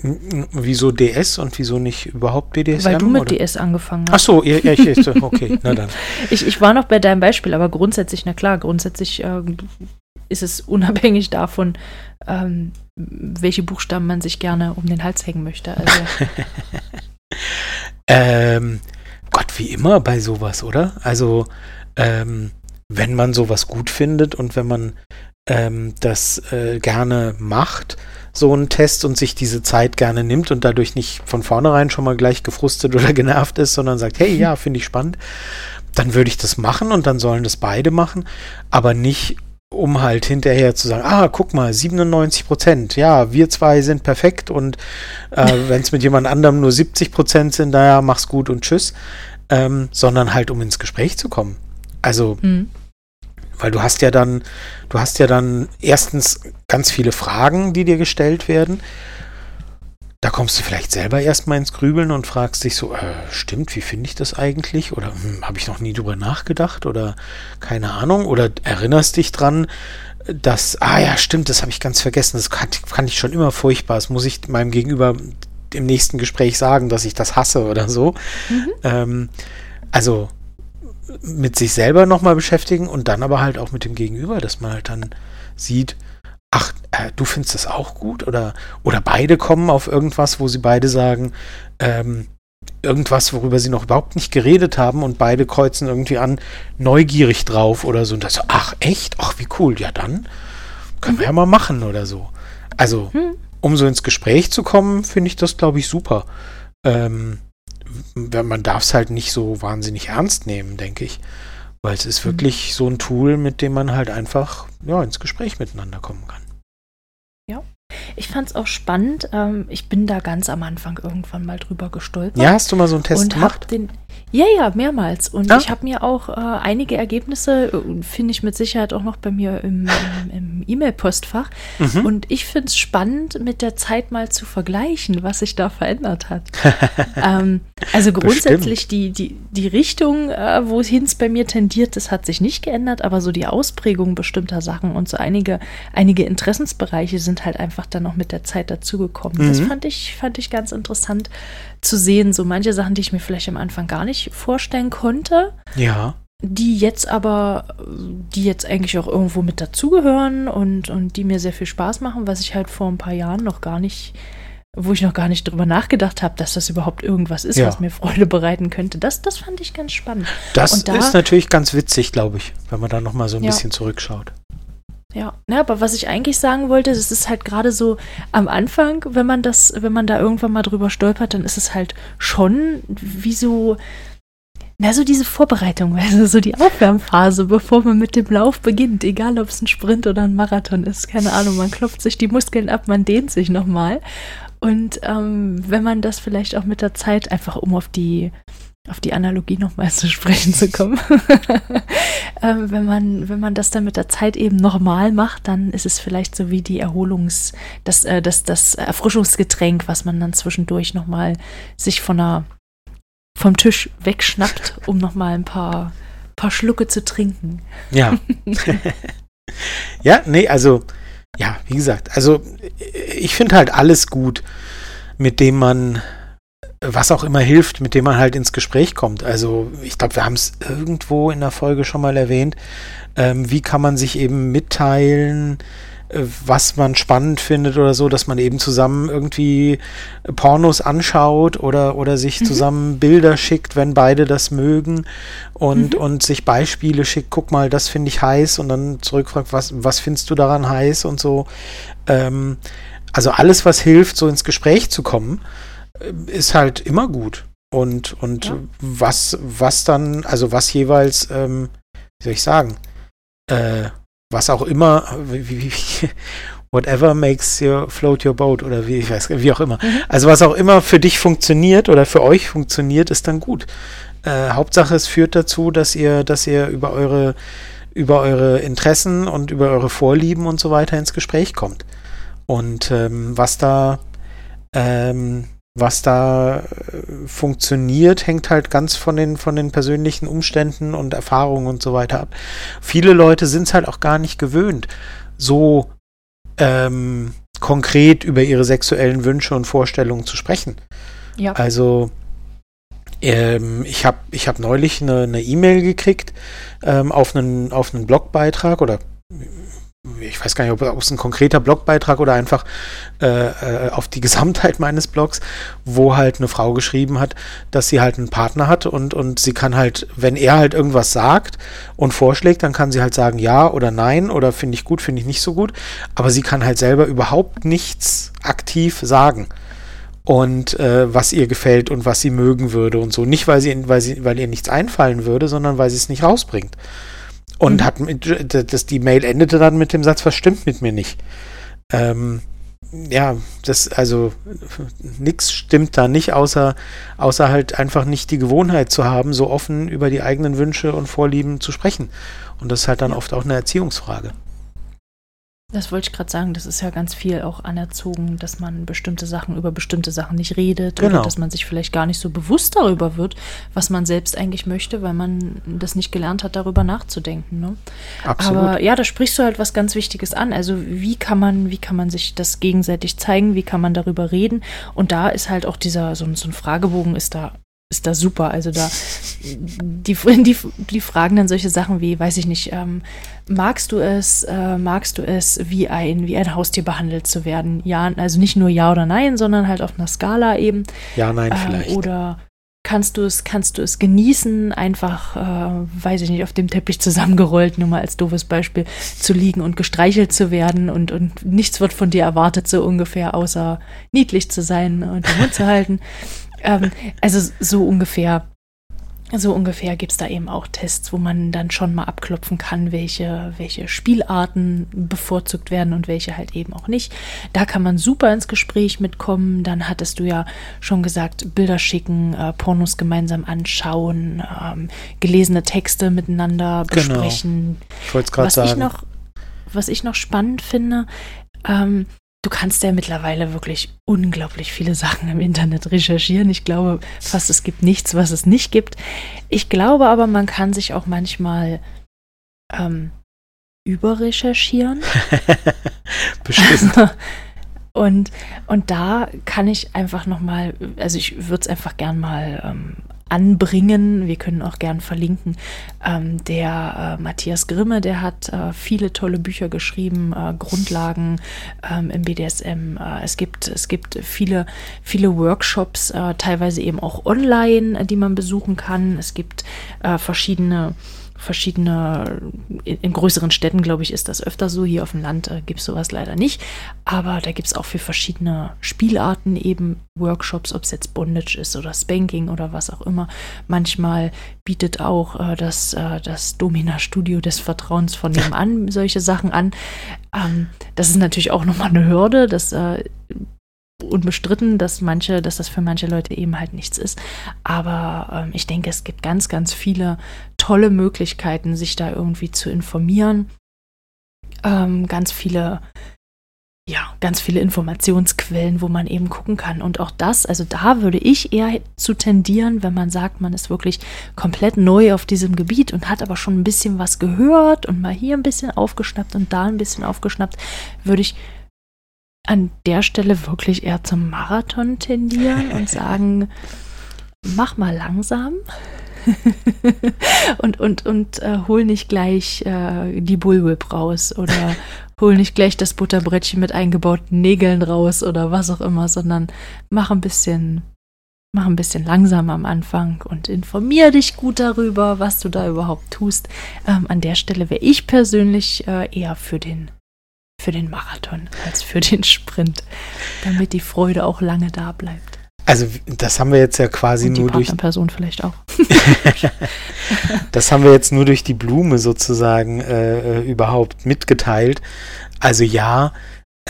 Wieso DS und wieso nicht überhaupt DDSM? Weil du mit oder? DS angefangen hast. Ach so, ja, ja ich, (laughs) okay, na dann. ich, ich war noch bei deinem Beispiel, aber grundsätzlich, na klar, grundsätzlich äh, ist es unabhängig davon, ähm, welche Buchstaben man sich gerne um den Hals hängen möchte. Also. (laughs) ähm, Gott, wie immer bei sowas, oder? Also, ähm, wenn man sowas gut findet und wenn man ähm, das äh, gerne macht, so einen Test und sich diese Zeit gerne nimmt und dadurch nicht von vornherein schon mal gleich gefrustet (laughs) oder genervt ist, sondern sagt, hey, ja, finde ich spannend, dann würde ich das machen und dann sollen das beide machen, aber nicht um halt hinterher zu sagen, ah, guck mal, 97 Prozent, ja, wir zwei sind perfekt und äh, (laughs) wenn es mit jemand anderem nur 70 Prozent sind, naja, mach's gut und tschüss, ähm, sondern halt um ins Gespräch zu kommen. Also, mhm. weil du hast ja dann, du hast ja dann erstens ganz viele Fragen, die dir gestellt werden da kommst du vielleicht selber erstmal ins Grübeln und fragst dich so, äh, stimmt, wie finde ich das eigentlich? Oder hm, habe ich noch nie drüber nachgedacht? Oder keine Ahnung? Oder erinnerst dich dran, dass, ah ja, stimmt, das habe ich ganz vergessen, das kann, kann ich schon immer furchtbar. Das muss ich meinem Gegenüber im nächsten Gespräch sagen, dass ich das hasse oder so. Mhm. Ähm, also mit sich selber nochmal beschäftigen und dann aber halt auch mit dem Gegenüber, dass man halt dann sieht, ach, äh, du findest das auch gut? Oder, oder beide kommen auf irgendwas, wo sie beide sagen, ähm, irgendwas, worüber sie noch überhaupt nicht geredet haben und beide kreuzen irgendwie an, neugierig drauf oder so. Und das so, ach, echt? Ach, wie cool. Ja, dann können mhm. wir ja mal machen oder so. Also, mhm. um so ins Gespräch zu kommen, finde ich das, glaube ich, super. Ähm, man darf es halt nicht so wahnsinnig ernst nehmen, denke ich. Weil es ist mhm. wirklich so ein Tool, mit dem man halt einfach ja, ins Gespräch miteinander kommen kann. Ja. Ich fand es auch spannend. Ähm, ich bin da ganz am Anfang irgendwann mal drüber gestolpert. Ja, hast du mal so einen Test gemacht? Den, Ja, ja, mehrmals. Und Ah. ich habe mir auch äh, einige Ergebnisse, äh, finde ich mit Sicherheit auch noch bei mir im, im, im E-Mail-Postfach. Mhm. Und ich finde es spannend, mit der Zeit mal zu vergleichen, was sich da verändert hat. (laughs) ähm, also grundsätzlich die, die, die Richtung, äh, wohin es bei mir tendiert, das hat sich nicht geändert, aber so die Ausprägung bestimmter Sachen und so einige, einige Interessensbereiche sind halt einfach dann noch mit der Zeit dazugekommen. Das Mhm. fand ich, fand ich ganz interessant zu sehen. So manche Sachen, die ich mir vielleicht am Anfang gar nicht vorstellen konnte, Ja. die jetzt aber, die jetzt eigentlich auch irgendwo mit dazugehören und, und die mir sehr viel Spaß machen, was ich halt vor ein paar Jahren noch gar nicht, wo ich noch gar nicht drüber nachgedacht habe, dass das überhaupt irgendwas ist, Ja. was mir Freude bereiten könnte. Das, das fand ich ganz spannend. Das Und da- ist natürlich ganz witzig, glaube ich, wenn man da nochmal so ein Ja. bisschen zurückschaut. Ja, ja, aber was ich eigentlich sagen wollte, das ist halt gerade so am Anfang, wenn man das, wenn man da irgendwann mal drüber stolpert, dann ist es halt schon wie so, na, so diese Vorbereitung, (laughs) also so die Aufwärmphase, bevor man mit dem Lauf beginnt, egal ob es ein Sprint oder ein Marathon ist, keine Ahnung, man klopft sich die Muskeln ab, man dehnt sich nochmal. Und ähm, wenn man das vielleicht auch mit der Zeit, einfach um auf die auf die Analogie nochmal zu sprechen zu kommen. (laughs) ähm, wenn, man, wenn man das dann mit der Zeit eben nochmal macht, dann ist es vielleicht so wie die Erholungs-, das, äh, das, das Erfrischungsgetränk, was man dann zwischendurch nochmal sich von einer, vom Tisch wegschnappt, um nochmal ein paar, paar Schlucke zu trinken. Ja. (laughs) (laughs) ja, nee, also, ja, wie gesagt, also ich finde halt alles gut, mit dem man, was auch immer hilft, mit dem man halt ins Gespräch kommt. Also ich glaube, wir haben es irgendwo in der Folge schon mal erwähnt. Ähm, wie kann man sich eben mitteilen, äh, was man spannend findet oder so, dass man eben zusammen irgendwie Pornos anschaut oder, oder sich Mhm. zusammen Bilder schickt, wenn beide das mögen und, Mhm. und sich Beispiele schickt, guck mal, das finde ich heiß und dann zurückfragt, was, was findest du daran heiß und so. Ähm, also alles, was hilft, so ins Gespräch zu kommen, ist halt immer gut. Und, und Ja. was, was dann, also was jeweils, ähm, wie soll ich sagen, äh, was auch immer, wie, wie, wie, (laughs) whatever makes you float your boat oder wie, ich weiß, wie auch immer. Mhm. Also was auch immer für dich funktioniert oder für euch funktioniert, ist dann gut. Äh, Hauptsache, es führt dazu, dass ihr, dass ihr über eure, über eure Interessen und über eure Vorlieben und so weiter ins Gespräch kommt. Und ähm, was da, ähm, was da äh, funktioniert, hängt halt ganz von den, von den persönlichen Umständen und Erfahrungen und so weiter ab. Viele Leute sind es halt auch gar nicht gewöhnt, so ähm, konkret über ihre sexuellen Wünsche und Vorstellungen zu sprechen. Ja. Also ähm, ich habe ich hab neulich eine E-Mail gekriegt ähm, auf, einen, auf einen Blogbeitrag oder ich weiß gar nicht, ob, es ein konkreter Blogbeitrag oder einfach äh, äh, auf die (laughs) Gesamtheit meines Blogs, wo halt eine Frau geschrieben hat, dass sie halt einen Partner hat und, und sie kann halt, wenn er halt irgendwas sagt und vorschlägt, dann kann sie halt sagen ja oder nein oder finde ich gut, finde ich nicht so gut, aber sie kann halt selber überhaupt nichts aktiv sagen und äh, was ihr gefällt und was sie mögen würde und so. Nicht, weil sie, weil sie, weil ihr nichts einfallen würde, sondern weil sie es nicht rausbringt. Und Mhm. hat mit, das, die Mail endete dann mit dem Satz, was stimmt mit mir nicht? Ähm, ja, das, also nichts stimmt da nicht, außer, außer halt einfach nicht die Gewohnheit zu haben, so offen über die eigenen Wünsche und Vorlieben zu sprechen. Und das ist halt dann oft auch eine Erziehungsfrage. Das wollte ich gerade sagen, das ist ja ganz viel auch anerzogen, dass man bestimmte Sachen über bestimmte Sachen nicht redet Genau. oder dass man sich vielleicht gar nicht so bewusst darüber wird, was man selbst eigentlich möchte, weil man das nicht gelernt hat, darüber nachzudenken. Ne? Absolut. Aber ja, da sprichst du halt was ganz Wichtiges an. Also wie kann man, wie kann man sich das gegenseitig zeigen, wie kann man darüber reden? Und da ist halt auch dieser, so, ein- so ein Fragebogen ist da, ist da super. Also da, die, (laughs) die, die fragen dann solche Sachen wie, weiß ich nicht, ähm, magst du es, äh, magst du es, wie ein, wie ein Haustier behandelt zu werden? Ja, also nicht nur ja oder nein, sondern halt auf einer Skala eben. ja, nein, Ähm, vielleicht. oder kannst du es, kannst du es genießen, einfach, äh, weiß ich nicht, auf dem Teppich zusammengerollt, nur mal als doofes Beispiel, zu liegen und gestreichelt zu werden und, und nichts wird von dir erwartet, so ungefähr, außer niedlich zu sein und den Mund zu halten. (laughs) Ähm, also so ungefähr. so ungefähr gibt es da eben auch Tests, wo man dann schon mal abklopfen kann, welche, welche Spielarten bevorzugt werden und welche halt eben auch nicht. Da kann man super ins Gespräch mitkommen. Dann hattest du ja schon gesagt, Bilder schicken, äh, Pornos gemeinsam anschauen, ähm, gelesene Texte miteinander genau. besprechen. Genau. Ich wollte es gerade sagen. Ich noch, was ich noch spannend finde, ähm, du kannst ja mittlerweile wirklich unglaublich viele Sachen im Internet recherchieren. Ich glaube fast, es gibt nichts, was es nicht gibt. Ich glaube aber, man kann sich auch manchmal ähm, überrecherchieren. (laughs) Bestimmt. (laughs) und, und da kann ich einfach nochmal, also ich würde es einfach gern mal ähm, anbringen. Wir können auch gern verlinken. Ähm, der äh, Matthias Grimme, der hat äh, viele tolle Bücher geschrieben, äh, Grundlagen ähm, im BDSM. Äh, es gibt es gibt viele viele Workshops, äh, teilweise eben auch online, die man besuchen kann. Es gibt äh, verschiedene verschiedene, in, größeren Städten, glaube ich, ist das öfter so. Hier auf dem Land äh, gibt es sowas leider nicht. Aber da gibt es auch für verschiedene Spielarten eben Workshops, ob es jetzt Bondage ist oder Spanking oder was auch immer. Manchmal bietet auch äh, das, äh, das Domina-Studio des Vertrauens von nebenan (laughs) solche Sachen an. Ähm, das ist natürlich auch nochmal eine Hürde. Das äh, unbestritten, dass manche, dass das für manche Leute eben halt nichts ist. Aber ähm, ich denke, es gibt ganz, ganz viele tolle Möglichkeiten, sich da irgendwie zu informieren. Ähm, ganz viele, ja, ganz viele Informationsquellen, wo man eben gucken kann. Und auch das, also da würde ich eher zu tendieren, wenn man sagt, man ist wirklich komplett neu auf diesem Gebiet und hat aber schon ein bisschen was gehört und mal hier ein bisschen aufgeschnappt und da ein bisschen aufgeschnappt, würde ich an der Stelle wirklich eher zum Marathon tendieren und (laughs) sagen, mach mal langsam. (laughs) und und, und äh, hol nicht gleich äh, die Bullwhip raus oder (laughs) hol nicht gleich das Butterbrettchen mit eingebauten Nägeln raus oder was auch immer, sondern mach ein bisschen, mach ein bisschen langsam am Anfang und informier dich gut darüber, was du da überhaupt tust. Ähm, an der Stelle wäre ich persönlich äh, eher für den für den Marathon als für den Sprint, damit die Freude auch lange da bleibt. Also das haben wir jetzt ja quasi nur durch Person vielleicht auch. (laughs) das haben wir jetzt nur durch die Blume sozusagen äh, äh, überhaupt mitgeteilt. Also ja,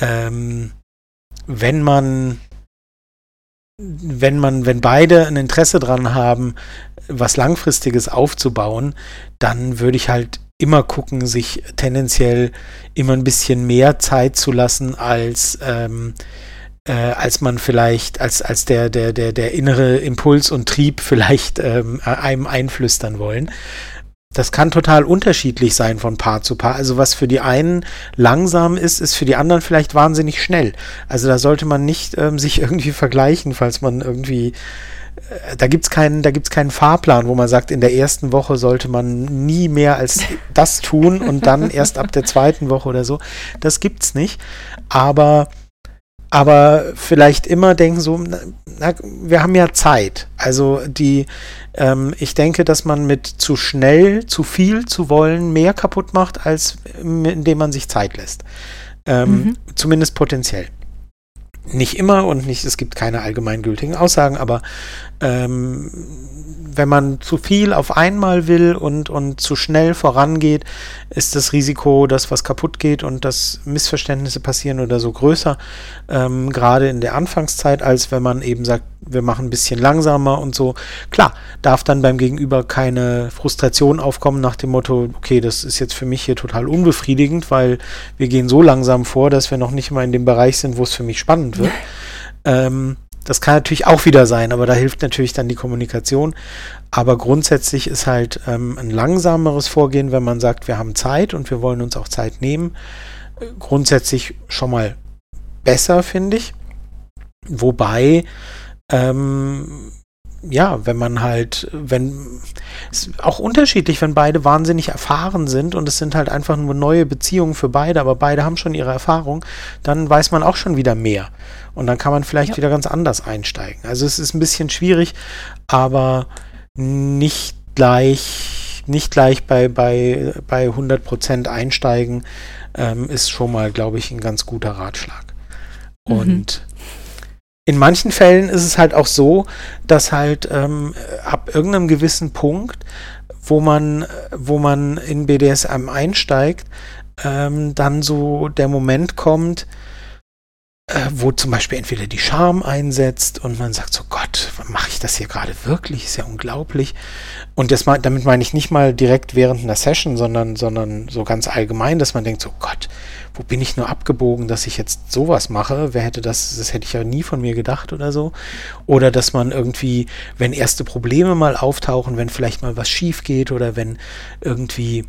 ähm, wenn man wenn man, wenn beide ein Interesse dran haben, was Langfristiges aufzubauen, dann würde ich halt immer gucken, sich tendenziell immer ein bisschen mehr Zeit zu lassen, als, ähm, äh, als man vielleicht, als, als der, der, der, der innere Impuls und Trieb (laughs) vielleicht ähm, einem einflüstern wollen. Das kann total unterschiedlich sein von Paar zu Paar. Also was für die einen langsam ist, ist für die anderen vielleicht wahnsinnig schnell. Also da sollte man nicht ähm, sich (laughs) irgendwie vergleichen, falls man irgendwie da gibt es keinen, da gibt's keinen Fahrplan, wo man sagt, in der ersten Woche sollte man nie mehr als das tun und dann (laughs) erst ab der zweiten Woche oder so. Das gibt's nicht. Aber, aber vielleicht immer denken so, na, wir haben ja Zeit. Also die, ähm, ich denke, dass man mit zu schnell, zu viel zu wollen, mehr kaputt macht, als indem man sich Zeit lässt. Ähm, mhm. Zumindest potenziell nicht immer und nicht, es gibt keine allgemeingültigen Aussagen, aber ähm, wenn man zu viel auf einmal will und, und zu schnell vorangeht, ist das Risiko, dass was kaputt geht und dass Missverständnisse passieren oder so größer, ähm, gerade in der Anfangszeit, als wenn man eben sagt, wir machen ein bisschen langsamer und so. Klar, darf dann beim Gegenüber keine Frustration aufkommen nach dem Motto, okay, das ist jetzt für mich hier total unbefriedigend, weil wir gehen so langsam vor, dass wir noch nicht mal in dem Bereich sind, wo es für mich spannend wird. ähm, das kann natürlich auch wieder sein, aber da hilft natürlich dann die Kommunikation. Aber grundsätzlich ist halt ähm, ein langsameres Vorgehen, wenn man sagt, wir haben Zeit und wir wollen uns auch Zeit nehmen. Grundsätzlich schon mal besser, finde ich. Wobei, ähm, ja, wenn man halt, wenn, es ist auch unterschiedlich, wenn beide wahnsinnig erfahren sind und es sind halt einfach nur neue Beziehungen für beide, aber beide haben schon ihre Erfahrung, dann weiß man auch schon wieder mehr. Und dann kann man vielleicht ja. wieder ganz anders einsteigen. Also es ist ein bisschen schwierig, aber nicht gleich, nicht gleich bei, bei, bei 100% einsteigen, ähm, ist schon mal, glaube ich, ein ganz guter Ratschlag. Mhm. In manchen Fällen ist es halt auch so, dass halt ähm, ab irgendeinem gewissen Punkt, wo man, wo man in BDSM einsteigt, ähm, dann so der Moment kommt, äh, wo zum Beispiel entweder die Scham einsetzt und man sagt so, Gott, mache ich das hier gerade wirklich? Ist ja unglaublich. Und das, damit meine ich nicht mal direkt während einer Session, sondern, sondern so ganz allgemein, dass man denkt so, Gott, wo bin ich nur abgebogen, dass ich jetzt sowas mache? Wer hätte das, das hätte ich ja nie von mir gedacht oder so. Oder dass man irgendwie, wenn erste Probleme mal auftauchen, wenn vielleicht mal was schief geht oder wenn irgendwie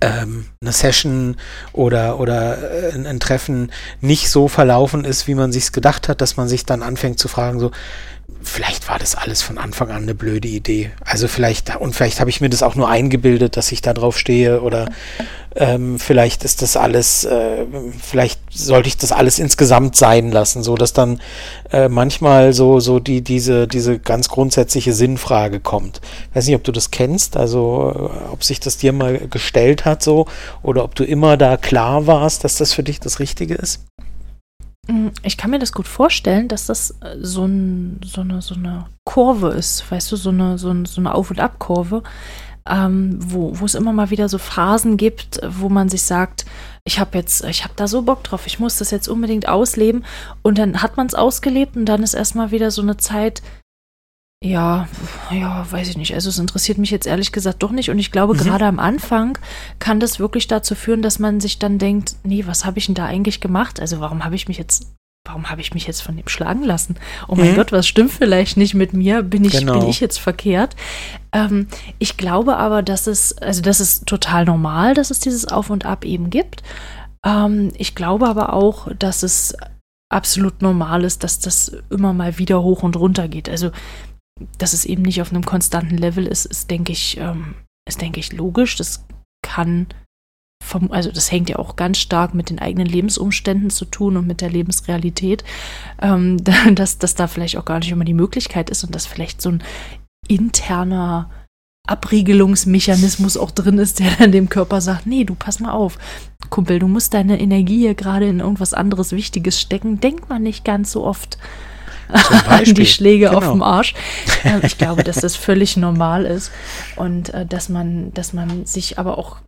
ähm, eine Session oder, oder äh, ein, ein, Treffen nicht so verlaufen ist, wie man sich gedacht hat, dass man sich dann anfängt zu fragen, so, vielleicht war das alles von Anfang an eine blöde Idee. Also vielleicht, und vielleicht habe ich mir das auch nur eingebildet, dass ich da drauf stehe oder ähm, vielleicht ist das alles, äh, vielleicht sollte ich das alles insgesamt sein lassen, so dass dann äh, manchmal so, so die, diese, diese ganz grundsätzliche Sinnfrage kommt. Ich weiß nicht, ob du das kennst, also äh, ob sich das dir mal gestellt hat so oder ob du immer da klar warst, dass das für dich das Richtige ist. Mm, ich kann mir das gut vorstellen, dass das äh, so, ein, so, eine, so eine Kurve ist, weißt du, so eine, so, so eine Auf- und Ab-Kurve, ähm, wo, wo es immer mal wieder so Phasen gibt, wo man sich sagt, ich habe jetzt, ich habe da so Bock drauf, ich muss das jetzt unbedingt ausleben. Und dann hat man es ausgelebt und dann ist erstmal wieder so eine Zeit, ja, ja, weiß ich nicht. Also es interessiert mich jetzt ehrlich gesagt doch nicht. Und ich glaube, mhm. gerade am Anfang kann das wirklich dazu führen, dass man sich dann denkt, nee, was habe ich denn da eigentlich gemacht? Also warum habe ich mich jetzt, warum habe ich mich jetzt von dem schlagen lassen? Oh mein mhm. Gott, was stimmt vielleicht nicht mit mir? Bin ich, genau. bin ich jetzt verkehrt? Ähm, ich glaube aber, dass es, also das ist total normal, dass es dieses Auf und Ab eben gibt. Ähm, ich glaube aber auch, dass es absolut normal ist, dass das immer mal wieder hoch und runter geht. Also dass es eben nicht auf einem konstanten Level ist, ist, denke ich, ähm, ist, denke ich, logisch. Das kann vom, also das hängt ja auch ganz stark mit den eigenen Lebensumständen zu tun und mit der Lebensrealität, ähm, (laughs) dass, dass da vielleicht auch gar nicht immer die Möglichkeit ist und dass vielleicht so ein interner Abriegelungsmechanismus auch drin ist, der dann dem Körper sagt, nee, du pass mal auf, Kumpel, du musst deine Energie hier gerade in irgendwas anderes Wichtiges stecken. Denkt man nicht ganz so oft (laughs) die Schläge genau. auf dem Arsch. Ähm, ich glaube, dass das (laughs) völlig normal ist und äh, dass man, dass man sich aber auch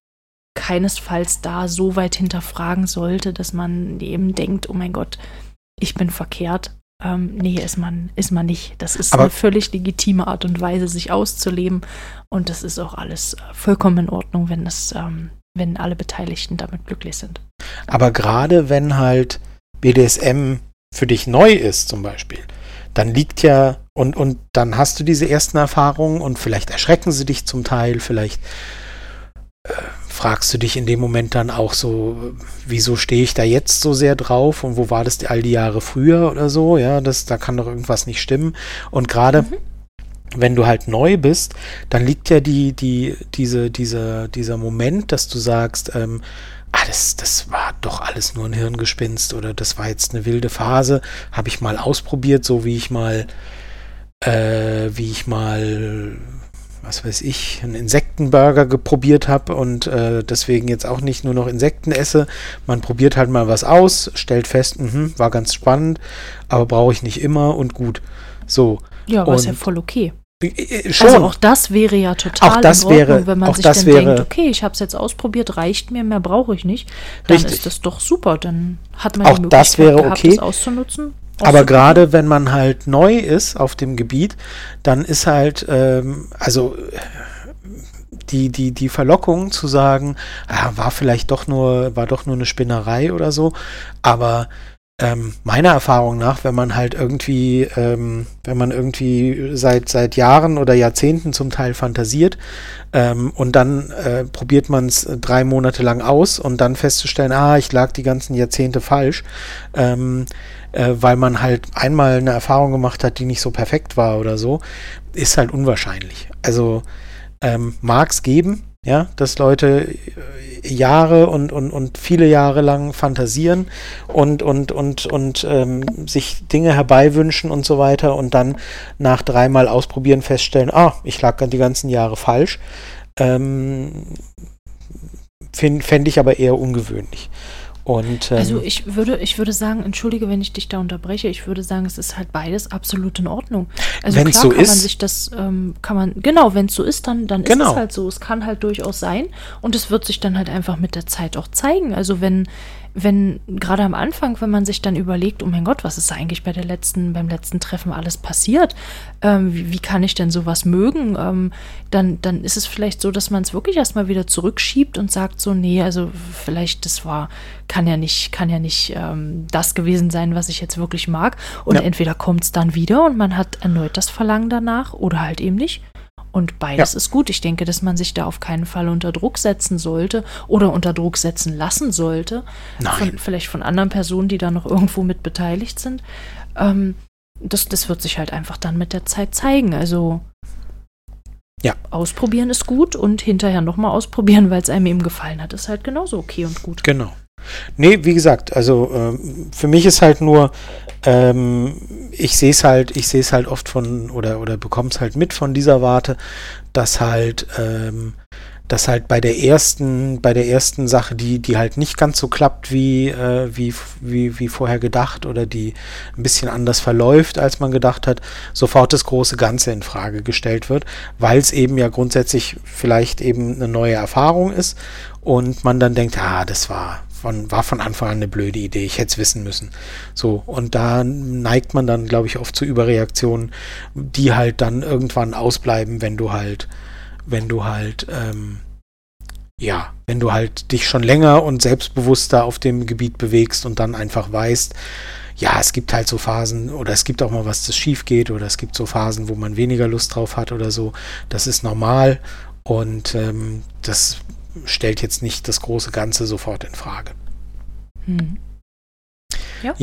keinesfalls da so weit hinterfragen sollte, dass man eben denkt, oh mein Gott, ich bin verkehrt. Ähm, nee, ist man, ist man nicht. Das ist aber eine völlig legitime Art und Weise, sich auszuleben. Und das ist auch alles äh, vollkommen in Ordnung, wenn das, ähm, wenn alle Beteiligten damit glücklich sind. Aber gerade wenn halt BDSM für dich neu ist zum Beispiel, dann liegt ja, und, und dann hast du diese ersten Erfahrungen und vielleicht erschrecken sie dich zum Teil, vielleicht äh, fragst du dich in dem Moment dann auch so, wieso stehe ich da jetzt so sehr drauf und wo war das all die Jahre früher oder so, ja, das, da kann doch irgendwas nicht stimmen. Und gerade mhm. wenn du halt neu bist, dann liegt ja die, die, diese, diese, dieser Moment, dass du sagst, ähm, ah, das, das war doch alles nur ein Hirngespinst oder das war jetzt eine wilde Phase, habe ich mal ausprobiert, so wie ich mal, äh, wie ich mal, was weiß ich, einen Insektenburger geprobiert habe und äh, deswegen jetzt auch nicht nur noch Insekten esse. Man probiert halt mal was aus, stellt fest, mh, war ganz spannend, aber brauche ich nicht immer und gut. So. Ja, aber und, ist ja voll okay. Äh, äh, schon. Also auch das wäre ja total auch das in Ordnung, wäre, wenn man sich dann wäre, denkt, okay, ich habe es jetzt ausprobiert, reicht mir, mehr brauche ich nicht. Dann richtig. ist das doch super. Dann hat man auch die Möglichkeit das wäre gehabt, okay. das auszunutzen. Aber gerade wenn man halt neu ist auf dem Gebiet, dann ist halt, ähm, also die, die, die Verlockung zu sagen, ah, war vielleicht doch nur, war doch nur eine Spinnerei oder so, aber ähm, meiner Erfahrung nach, wenn man halt irgendwie, ähm, wenn man irgendwie seit, seit Jahren oder Jahrzehnten zum Teil fantasiert ähm, und dann äh, probiert man es drei Monate lang aus und dann festzustellen, ah, ich lag die ganzen Jahrzehnte falsch, ähm, äh, weil man halt einmal eine Erfahrung gemacht hat, die nicht so perfekt war oder so, ist halt unwahrscheinlich. Also ähm, mag es geben, ja, dass Leute äh, Jahre und, und, und viele Jahre lang fantasieren und, und, und, und ähm, sich Dinge herbeiwünschen und so weiter und dann nach dreimal ausprobieren feststellen, ah, ich lag die ganzen Jahre falsch. Ähm, Fände ich aber eher ungewöhnlich. Und, ähm, also ich würde, ich würde sagen, entschuldige, wenn ich dich da unterbreche, ich würde sagen, es ist halt beides absolut in Ordnung. Also Wenn's klar so kann ist. man sich das, ähm, kann man, genau, wenn es so ist, dann, dann ist Genau. es halt so. Es kann halt durchaus sein und es wird sich dann halt einfach mit der Zeit auch zeigen. Also wenn, wenn, gerade am Anfang, wenn man sich dann überlegt, oh mein Gott, was ist eigentlich bei der letzten, beim letzten Treffen alles passiert? Ähm, wie, wie kann ich denn sowas mögen? Ähm, dann, dann ist es vielleicht so, dass man es wirklich erstmal wieder zurückschiebt und sagt so, nee, also vielleicht das war, kann ja nicht, kann ja nicht ähm, das gewesen sein, was ich jetzt wirklich mag. Und Ja. entweder kommt es dann wieder und man hat erneut das Verlangen danach oder halt eben nicht. Und beides Ja. ist gut. Ich denke, dass man sich da auf keinen Fall unter Druck setzen sollte oder unter Druck setzen lassen sollte. Nein. Von, vielleicht von anderen Personen, die da noch irgendwo mit beteiligt sind. Ähm, das, das wird sich halt einfach dann mit der Zeit zeigen. Also Ja. ausprobieren ist gut und hinterher nochmal ausprobieren, weil es einem eben gefallen hat, ist halt genauso okay und gut. Genau. Nee, wie gesagt, also ähm, für mich ist halt nur, ähm, ich sehe es halt, ich sehe es halt oft von oder oder bekomme es halt mit von dieser Warte, dass halt, ähm, dass halt bei der ersten, bei der ersten Sache, die die halt nicht ganz so klappt wie äh, wie wie wie vorher gedacht oder die ein bisschen anders verläuft, als man gedacht hat, sofort das große Ganze in Frage gestellt wird, weil es eben ja grundsätzlich vielleicht eben eine neue Erfahrung ist und man dann denkt, ah, das war von, war von Anfang an eine blöde Idee, ich hätte es wissen müssen. So, und da neigt man dann, glaube ich, oft zu Überreaktionen, die halt dann irgendwann ausbleiben, wenn du halt, wenn du halt, ähm, ja, wenn du halt dich schon länger und selbstbewusster auf dem Gebiet bewegst und dann einfach weißt, ja, es gibt halt so Phasen oder es gibt auch mal was, das schief geht oder es gibt so Phasen, wo man weniger Lust drauf hat oder so. Das ist normal und ähm, das stellt jetzt nicht das große Ganze sofort in Frage. Hm. Ja.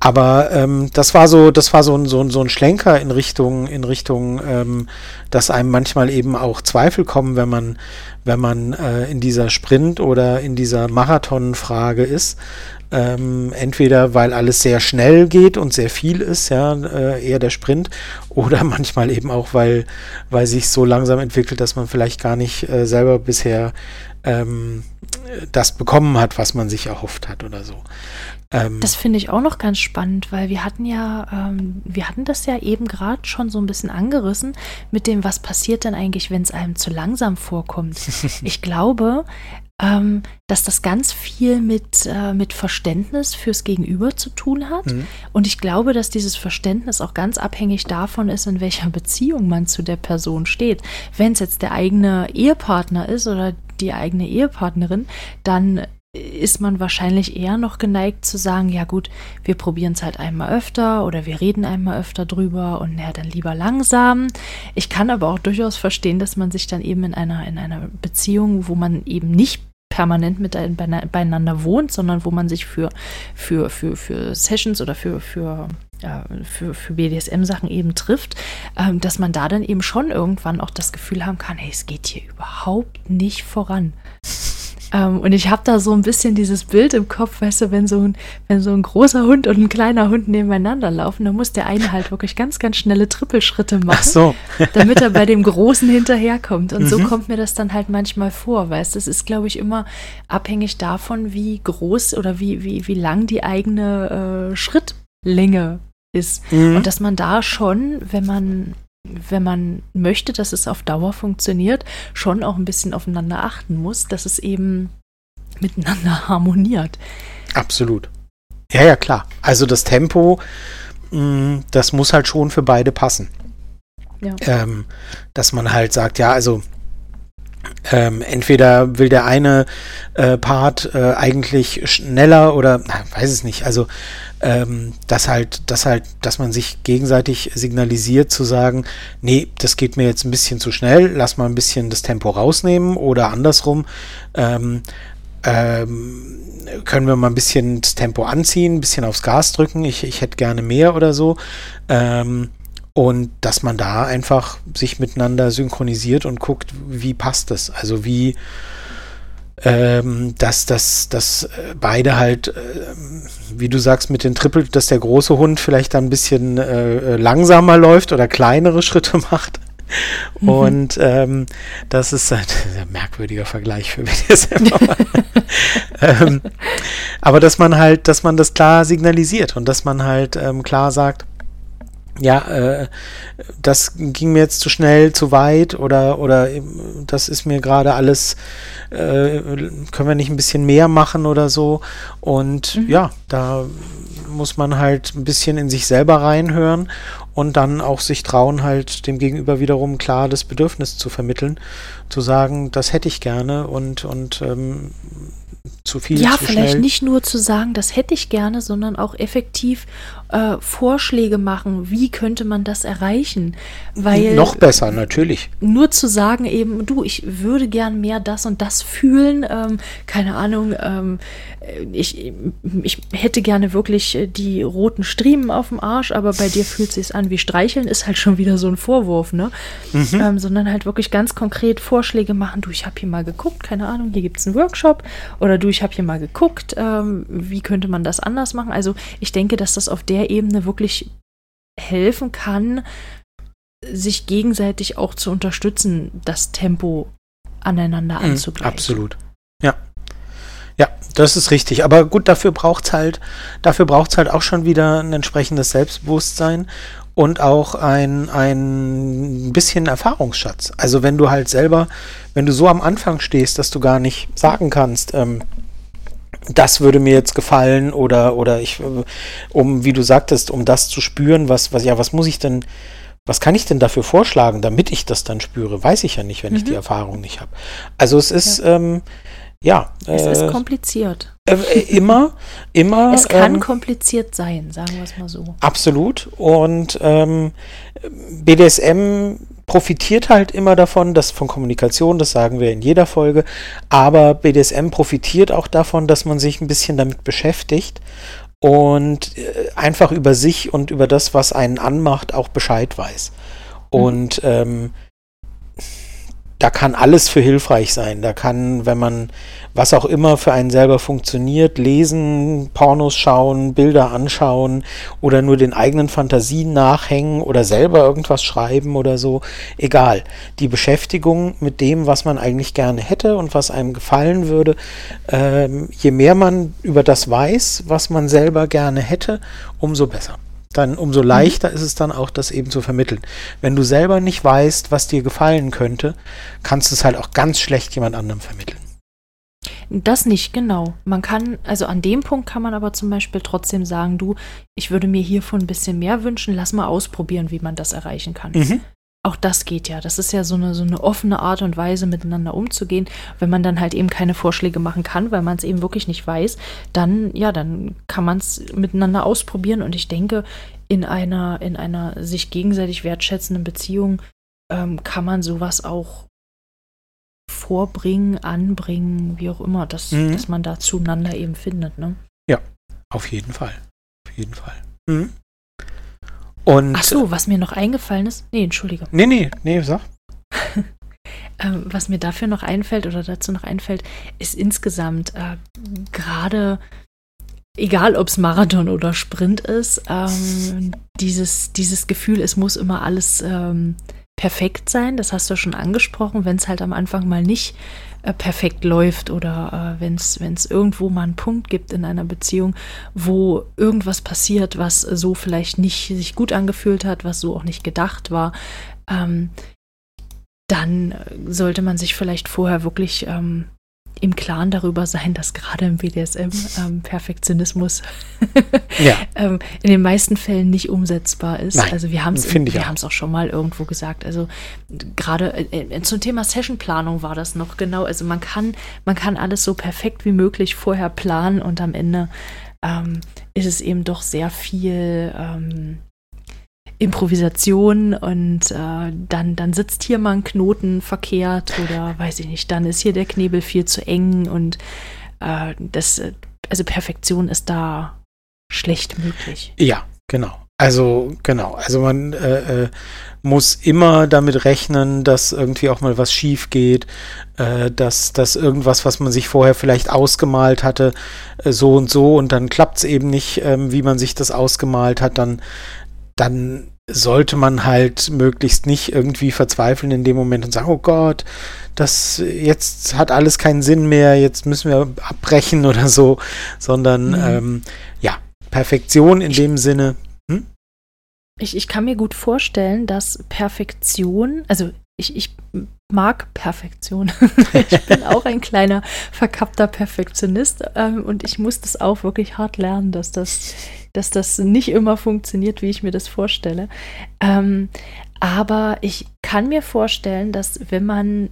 Aber ähm, das war so, das war so ein, so ein, so ein Schlenker in Richtung, in Richtung, ähm, dass einem manchmal eben auch Zweifel kommen, wenn man, wenn man äh, in dieser Sprint oder in dieser Marathonfrage ist. Ähm, entweder weil alles sehr schnell geht und sehr viel ist, ja, äh, eher der Sprint, (laughs) oder manchmal eben auch, weil, weil sich so langsam entwickelt, dass man vielleicht gar nicht äh, selber bisher ähm, das bekommen hat, was man sich erhofft hat oder so. Ähm, Das finde ich auch noch ganz spannend, weil wir hatten ja, ähm, wir hatten das ja eben gerade schon so ein bisschen angerissen mit dem, was passiert denn eigentlich, wenn es einem zu langsam vorkommt. (laughs) ich glaube, ähm, dass das ganz viel mit, äh, mit Verständnis fürs Gegenüber zu tun hat. Mhm. Und ich glaube, dass dieses Verständnis auch ganz abhängig davon ist, in welcher Beziehung man zu der Person steht. Wenn es jetzt der eigene Ehepartner ist oder die eigene Ehepartnerin, dann ist man wahrscheinlich eher noch geneigt zu sagen, ja gut, wir probieren es halt einmal öfter oder wir reden einmal öfter drüber und ja, dann lieber langsam. Ich kann aber auch durchaus verstehen, dass man sich dann eben in einer, in einer Beziehung, wo man eben nicht permanent mit beieinander wohnt, sondern wo man sich für, für, für, für Sessions oder für, für, ja, für, für BDSM-Sachen eben trifft, ähm, dass man da dann eben schon irgendwann auch das Gefühl haben kann, hey, es geht hier überhaupt nicht voran. Ähm, und ich habe da so ein bisschen dieses Bild im Kopf, weißt du, wenn so, ein, wenn so ein großer Hund und ein kleiner Hund nebeneinander laufen, dann muss der eine halt wirklich ganz, ganz schnelle Trippelschritte machen Ach so. (laughs) damit er bei dem Großen hinterherkommt. Und so Mhm. kommt mir das dann halt manchmal vor, weißt du? Es ist, glaube ich, immer abhängig davon, wie groß oder wie, wie, wie lang die eigene äh, Schrittlänge ist. Mhm. Und dass man da schon, wenn man wenn man möchte, dass es auf Dauer funktioniert, schon auch ein bisschen aufeinander achten muss, dass es eben miteinander (laughs) harmoniert. Absolut. Ja, ja, klar. Also das Tempo, mh, das muss halt schon für beide passen. Ja. Ähm, dass man halt sagt, ja, also ähm, entweder will der eine äh, Part äh, eigentlich schneller oder na, weiß es nicht. Also ähm, dass halt, dass halt, dass man sich gegenseitig signalisiert zu sagen, nee, das geht mir jetzt ein bisschen zu schnell, lass mal ein bisschen das Tempo rausnehmen oder andersrum. Ähm, ähm, können wir mal ein bisschen das Tempo anziehen, ein bisschen aufs Gas drücken, ich, ich hätte gerne mehr oder so. Ähm, und dass man da einfach sich miteinander synchronisiert und guckt, wie passt das? Also wie, ähm, dass, dass, dass äh, beide halt, ähm, wie du sagst, mit den Triple, dass der große Hund vielleicht dann ein bisschen äh, äh, langsamer läuft oder kleinere (laughs) Schritte macht. Mhm. Und ähm, das ist (laughs) ein, ein merkwürdiger Vergleich für BDSM. (laughs) aber, ähm, aber dass man halt, dass man das klar signalisiert und dass man halt ähm, klar sagt, ja, äh, das ging mir jetzt zu schnell, zu weit oder, oder das ist mir gerade alles, äh, können wir nicht ein bisschen mehr machen oder so. Und mhm. ja, da muss man halt ein bisschen in sich selber reinhören und dann auch sich trauen, halt dem Gegenüber wiederum klar das Bedürfnis zu vermitteln, zu sagen, das hätte ich gerne und, und ähm, zu viel. Ja, zu vielleicht schnell. nicht nur zu sagen, das hätte ich gerne, sondern auch effektiv äh, Vorschläge machen, wie könnte man das erreichen. Weil Noch besser, natürlich. Nur zu sagen eben, du, ich würde gern mehr das und das fühlen, ähm, keine Ahnung, ähm, ich, ich hätte gerne wirklich äh, die roten Striemen auf dem Arsch, aber bei dir fühlt es sich an wie Streicheln, ist halt schon wieder so ein Vorwurf, ne? Mhm. Ähm, sondern halt wirklich ganz konkret Vorschläge machen, du, ich habe hier mal geguckt, keine Ahnung, hier gibt es einen Workshop oder du, ich habe hier mal geguckt, ähm, wie könnte man das anders machen? Also ich denke, dass das auf der Ebene wirklich helfen kann, sich gegenseitig auch zu unterstützen, das Tempo aneinander mhm, anzugleichen. Absolut. Ja. Ja, das ist richtig. Aber gut, dafür braucht es halt, dafür braucht halt auch schon wieder ein entsprechendes Selbstbewusstsein und auch ein, ein bisschen Erfahrungsschatz. Also wenn du halt selber, wenn du so am Anfang stehst, dass du gar nicht sagen kannst, ähm, das würde mir jetzt gefallen oder, oder ich, um, wie du sagtest, um das zu spüren, was, was, ja, was muss ich denn, was kann ich denn dafür vorschlagen, damit ich das dann spüre? Weiß ich ja nicht, wenn mhm. ich die mhm. Erfahrung nicht habe. Also es ist, ja. Ähm, ja. Es äh, ist kompliziert. Äh, äh, immer, immer. (laughs) Es kann ähm, kompliziert sein, sagen wir es mal so. Absolut. Und ähm, BDSM profitiert halt immer davon, dass von Kommunikation, das sagen wir in jeder Folge, aber BDSM profitiert auch davon, dass man sich ein bisschen damit beschäftigt und äh, einfach über sich und über das, was einen anmacht, auch Bescheid weiß. Mhm. Und ähm, da kann alles für hilfreich sein. Da kann, wenn man was auch immer für einen selber funktioniert, lesen, Pornos schauen, Bilder anschauen oder nur den eigenen Fantasien nachhängen oder selber irgendwas schreiben oder so, egal. Die Beschäftigung mit dem, was man eigentlich gerne hätte und was einem gefallen würde, ähm, je mehr man über das weiß, was man selber gerne hätte, umso besser dann umso leichter mhm. ist es dann auch, das eben zu vermitteln. Wenn du selber nicht weißt, was dir gefallen könnte, kannst du es halt auch ganz schlecht jemand anderem vermitteln. Das nicht, genau. Man kann, also an dem Punkt kann man aber zum Beispiel trotzdem sagen, du, ich würde mir hiervon ein bisschen mehr wünschen, lass mal ausprobieren, wie man das erreichen kann. Mhm. Auch das geht ja. Das ist ja so eine, so eine offene Art und Weise, miteinander umzugehen. Wenn man dann halt eben keine Vorschläge machen kann, weil man es eben wirklich nicht weiß, dann, ja, dann kann man es miteinander ausprobieren. Und ich denke, in einer, in einer sich gegenseitig wertschätzenden Beziehung ähm, kann man sowas auch vorbringen, anbringen, wie auch immer, dass, mhm. dass man da zueinander eben findet, ne? Ja, auf jeden Fall. Auf jeden Fall. Mhm. Und, Ach so, was mir noch eingefallen ist. Nee, entschuldige. Nee, nee, nee, sag. (laughs) ähm, was mir dafür noch einfällt oder dazu noch einfällt, ist insgesamt äh, gerade, egal ob es Marathon oder Sprint ist, ähm, dieses, dieses Gefühl, es muss immer alles ähm, perfekt sein. Das hast du schon angesprochen, wenn es halt am Anfang mal nicht äh, perfekt läuft oder äh, wenn es irgendwo mal einen Punkt gibt in einer Beziehung, wo irgendwas passiert, was so vielleicht nicht sich gut angefühlt hat, was so auch nicht gedacht war, ähm, dann sollte man sich vielleicht vorher wirklich ähm, im Klaren darüber sein, dass gerade im BDSM ähm, Perfektionismus (laughs) ja. ähm, in den meisten Fällen nicht umsetzbar ist. Nein, also wir haben es wir haben es auch schon mal irgendwo gesagt. Also gerade äh, äh, zum Thema Sessionplanung war das noch genau. Also man kann man kann alles so perfekt wie möglich vorher planen und am Ende ähm, ist es eben doch sehr viel ähm, Improvisation und äh, dann, dann sitzt hier mal ein Knoten verkehrt oder weiß ich nicht, dann ist hier der Knebel viel zu eng und äh, das, also Perfektion ist da schlecht möglich. Ja, genau. Also genau, also man äh, äh, muss immer damit rechnen, dass irgendwie auch mal was schief geht, äh, dass, dass irgendwas, was man sich vorher vielleicht ausgemalt hatte, äh, so und so und dann klappt es eben nicht, ähm, wie man sich das ausgemalt hat, dann dann sollte man halt möglichst nicht irgendwie verzweifeln in dem Moment und sagen, oh Gott, das jetzt hat alles keinen Sinn mehr, jetzt müssen wir abbrechen oder so, sondern mhm. ähm, ja, Perfektion in dem Sinne. Hm? Ich, ich kann mir gut vorstellen, dass Perfektion, also ich, ich mag Perfektion. (laughs) ich bin auch ein kleiner verkappter Perfektionist ähm, und ich muss das auch wirklich hart lernen, dass das dass das nicht immer funktioniert, wie ich mir das vorstelle. Ähm, aber ich kann mir vorstellen, dass wenn man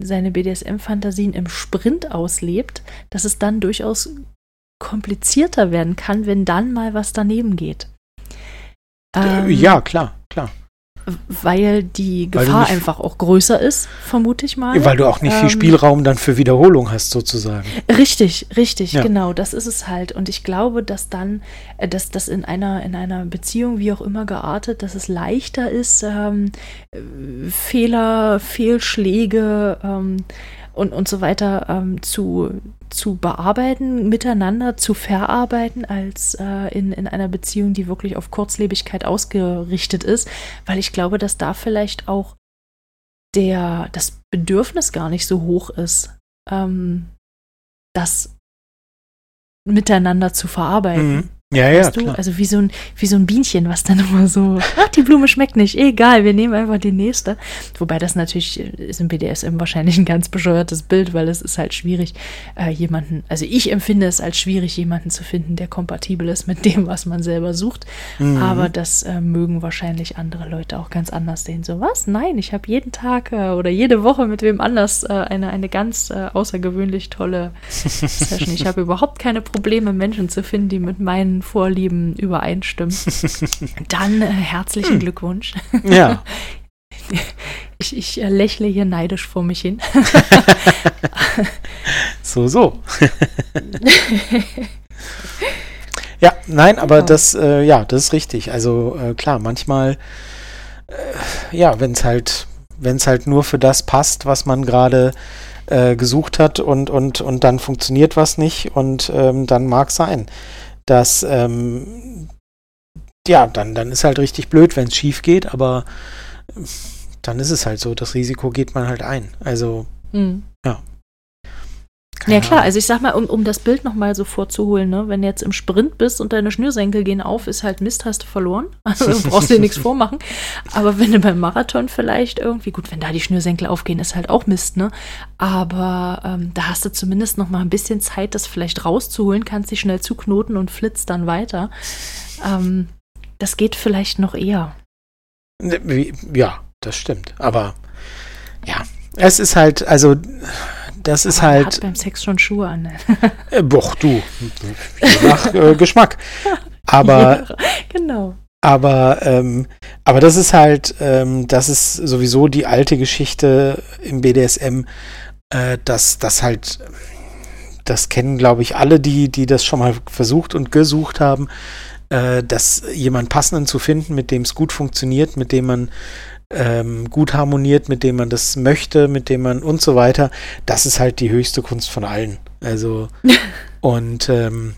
seine BDSM-Fantasien im Sprint auslebt, dass es dann durchaus komplizierter werden kann, wenn dann mal was daneben geht. Ähm, ja, klar, klar weil die Gefahr weil einfach auch größer ist, vermute ich mal. Weil du auch nicht ähm, viel Spielraum dann für Wiederholung hast, sozusagen. Richtig, richtig, ja. genau, das ist es halt. Und ich glaube, dass dann, äh, dass das in einer, in einer Beziehung, wie auch immer geartet, dass es leichter ist, ähm, Fehler, Fehlschläge, ähm, und, und so weiter ähm, zu, zu bearbeiten, miteinander zu verarbeiten, als äh, in, in einer Beziehung, die wirklich auf Kurzlebigkeit ausgerichtet ist, weil ich glaube, dass da vielleicht auch der, das Bedürfnis gar nicht so hoch ist, ähm, das miteinander zu verarbeiten. Mhm. Ja, ja, du? Also wie so, ein, wie so ein Bienchen, was dann immer so, (laughs) ach, die Blume schmeckt nicht, egal, wir nehmen einfach die nächste. Wobei das natürlich ist im BDSM wahrscheinlich ein ganz bescheuertes Bild, weil es ist halt schwierig, äh, jemanden, also ich empfinde es als schwierig, jemanden zu finden, der kompatibel ist mit dem, was man selber sucht. Mhm. Aber das äh, mögen wahrscheinlich andere Leute auch ganz anders sehen. So, was? Nein, ich habe jeden Tag äh, oder jede Woche mit wem anders äh, eine, eine ganz äh, außergewöhnlich tolle (laughs) Session. Ich habe überhaupt keine Probleme, Menschen zu finden, die mit meinen Vorlieben übereinstimmen, (laughs) dann äh, herzlichen hm. Glückwunsch. Ja. (laughs) Ich, ich äh, lächle hier neidisch vor mich hin. (laughs) so, so. ja, nein, aber das, äh, ja, das ist richtig. Also äh, klar, manchmal, äh, ja, wenn es halt, wenn es halt nur für das passt, was man gerade äh, gesucht hat und, und, und dann funktioniert was nicht und ähm, dann mag sein dass ähm, ja, dann, dann ist halt richtig blöd, wenn es schief geht, aber dann ist es halt so, das Risiko geht man halt ein. Also, mhm. ja. Keine ja klar, also ich sag mal, um, um das Bild nochmal so vorzuholen, ne, wenn du jetzt im Sprint bist und deine Schnürsenkel gehen auf, ist halt Mist, hast du verloren. (laughs) Also brauchst dir nichts (laughs) vormachen. Aber wenn du beim Marathon vielleicht irgendwie, gut, wenn da die Schnürsenkel aufgehen, ist halt auch Mist, ne? Aber ähm, da hast du zumindest noch mal ein bisschen Zeit, das vielleicht rauszuholen, kannst dich schnell zuknoten und flitzt dann weiter. Ähm, das geht vielleicht noch eher. Ne, ja, das stimmt. Aber ja, es ist halt, also das ist halt. Hat beim Sex schon Schuhe an. (laughs) äh, boah, du. nach äh, Geschmack. Aber. (laughs) Ja, genau. Aber, ähm, aber das ist halt, ähm, das ist sowieso die alte Geschichte im BDSM, äh, dass das halt, das kennen, glaube ich, alle, die, die das schon mal versucht und gesucht haben, äh, dass jemand passenden zu finden, mit dem es gut funktioniert, mit dem man ähm, gut harmoniert, mit dem man das möchte, mit dem man und so weiter, das ist halt die höchste Kunst von allen. Also (laughs) und ähm,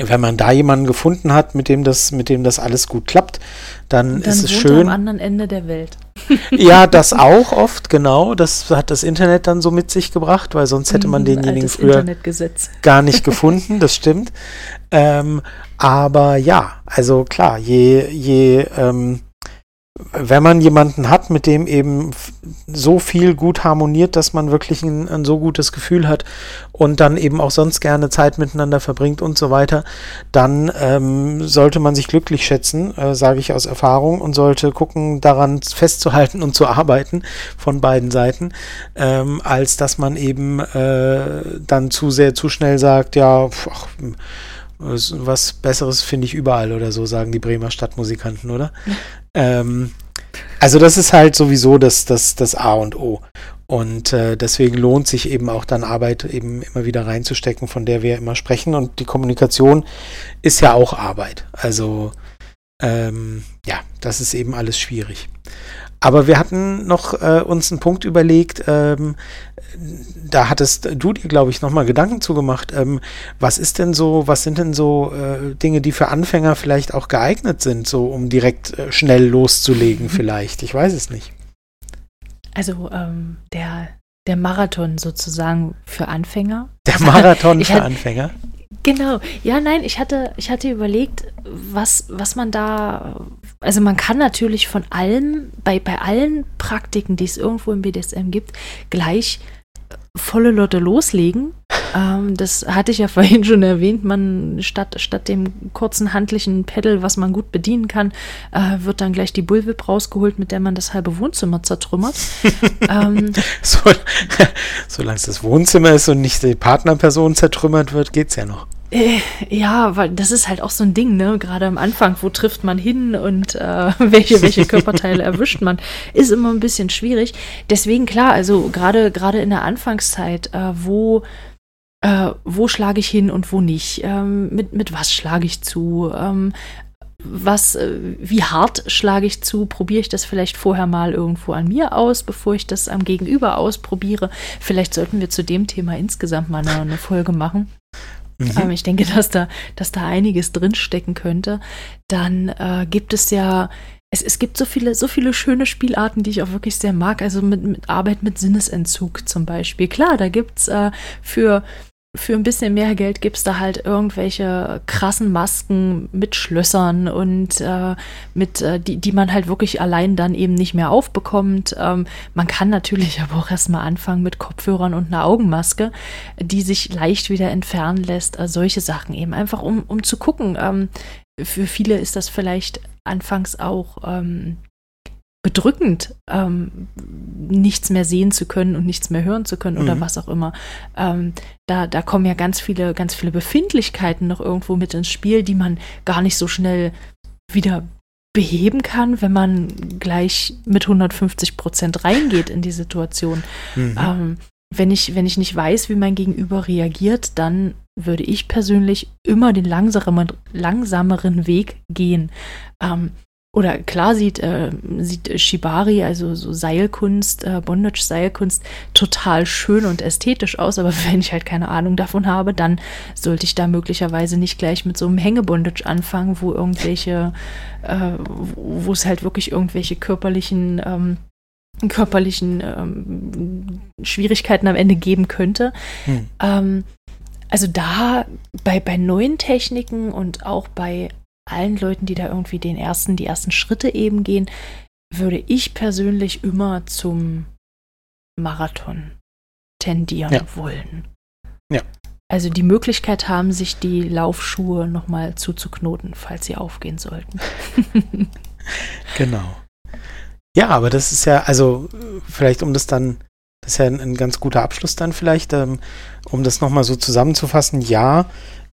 wenn man da jemanden gefunden hat, mit dem das, mit dem das alles gut klappt, dann, dann ist es schön. am anderen Ende der Welt. (laughs) ja, das (laughs) auch oft, genau. Das hat das Internet dann so mit sich gebracht, weil sonst hätte man mhm, denjenigen früher gar nicht gefunden, das stimmt. Ähm, aber ja, also klar, je, je ähm, wenn man jemanden hat, mit dem eben so viel gut harmoniert, dass man wirklich ein, ein, so gutes Gefühl hat und dann eben auch sonst gerne Zeit miteinander verbringt und so weiter, dann ähm, sollte man sich glücklich schätzen, äh, sage ich aus Erfahrung, und sollte gucken, daran festzuhalten und zu arbeiten von beiden Seiten, ähm, als dass man eben äh, dann zu sehr, zu schnell sagt, ja, ach, was Besseres finde ich überall oder so, sagen die Bremer Stadtmusikanten, oder? Ähm, also das ist halt sowieso das, das, das A und O. Und äh, deswegen lohnt sich eben auch dann Arbeit eben immer wieder reinzustecken, von der wir immer sprechen. Und die Kommunikation ist ja auch Arbeit. Also ähm, ja, das ist eben alles schwierig. Aber wir hatten noch äh, uns einen Punkt überlegt, ähm, da hattest du dir, glaube ich, nochmal Gedanken zugemacht. Ähm, was ist denn so, was sind denn so äh, Dinge, die für Anfänger vielleicht auch geeignet sind, so um direkt äh, schnell loszulegen vielleicht? Ich weiß es nicht. Also ähm, der, der Marathon sozusagen für Anfänger. Der Marathon (laughs) für Anfänger? Genau, ja, nein, ich hatte, ich hatte überlegt, was, was man da, also man kann natürlich von allem, bei, bei allen Praktiken, die es irgendwo im BDSM gibt, gleich volle Lotte loslegen. Ähm, das hatte ich ja (laughs) vorhin schon erwähnt. Man statt, statt dem kurzen handlichen Pedal, was man gut bedienen kann, äh, wird dann gleich die Bullwhip rausgeholt, mit der man das halbe Wohnzimmer zertrümmert. (laughs) ähm, so, (laughs) solange es das Wohnzimmer ist und nicht die Partnerperson zertrümmert wird, geht's ja noch. Äh, ja, weil das ist halt auch so ein Ding, ne? Gerade am Anfang, wo trifft man hin und äh, welche, welche Körperteile erwischt man, ist immer ein bisschen schwierig. Deswegen klar, also gerade gerade in der Anfangszeit, äh, wo äh, wo schlage ich hin und wo nicht? Ähm, mit, mit was schlage ich zu? Ähm, was, äh, wie hart schlage ich zu? Probiere ich das vielleicht vorher mal irgendwo an mir aus, bevor ich das am Gegenüber ausprobiere? Vielleicht sollten wir zu dem Thema insgesamt mal eine, eine Folge machen. Mhm. Ähm, ich denke, dass da, dass da einiges drinstecken könnte. Dann äh, gibt es ja es, es gibt so viele, so viele schöne Spielarten, die ich auch wirklich sehr mag. Also mit, mit Arbeit mit Sinnesentzug zum Beispiel. Klar, da gibt es äh, für für ein bisschen mehr Geld gibt es da halt irgendwelche krassen Masken mit Schlössern und äh, mit, äh, die, die man halt wirklich allein dann eben nicht mehr aufbekommt. Ähm, man kann natürlich (laughs) aber auch erstmal anfangen mit Kopfhörern und einer Augenmaske, die sich leicht wieder entfernen lässt. Also solche Sachen eben einfach, um, um zu gucken. Ähm, für viele ist das vielleicht anfangs auch ähm, bedrückend, ähm, nichts mehr sehen zu können und nichts mehr hören zu können oder mhm. was auch immer. Ähm, da, da kommen ja ganz viele, ganz viele Befindlichkeiten noch irgendwo mit ins Spiel, die man gar nicht so schnell wieder beheben kann, wenn man gleich mit 150 Prozent reingeht in die Situation. Mhm. Ähm, wenn ich, wenn ich nicht weiß, wie mein Gegenüber reagiert, dann würde ich persönlich immer den langsameren, langsameren Weg gehen. Ähm, oder klar sieht, äh, sieht Shibari, also so Seilkunst, äh, Bondage-Seilkunst, total schön und ästhetisch aus, aber (laughs) wenn ich halt keine Ahnung davon habe, dann sollte ich da möglicherweise nicht gleich mit so einem Hängebondage anfangen, wo irgendwelche, äh, wo es halt wirklich irgendwelche körperlichen ähm, körperlichen ähm, Schwierigkeiten am Ende geben könnte. Hm. Ähm, also da bei, bei neuen Techniken und auch bei allen Leuten, die da irgendwie den ersten, die ersten Schritte eben gehen, würde ich persönlich immer zum Marathon tendieren ja. wollen. Ja. Also die Möglichkeit haben, sich die Laufschuhe nochmal zuzuknoten, falls sie aufgehen sollten. (laughs) genau. Ja, aber das ist ja, also vielleicht um das dann, das ist ja ein, ein ganz guter Abschluss dann vielleicht, ähm, um das nochmal so zusammenzufassen, ja,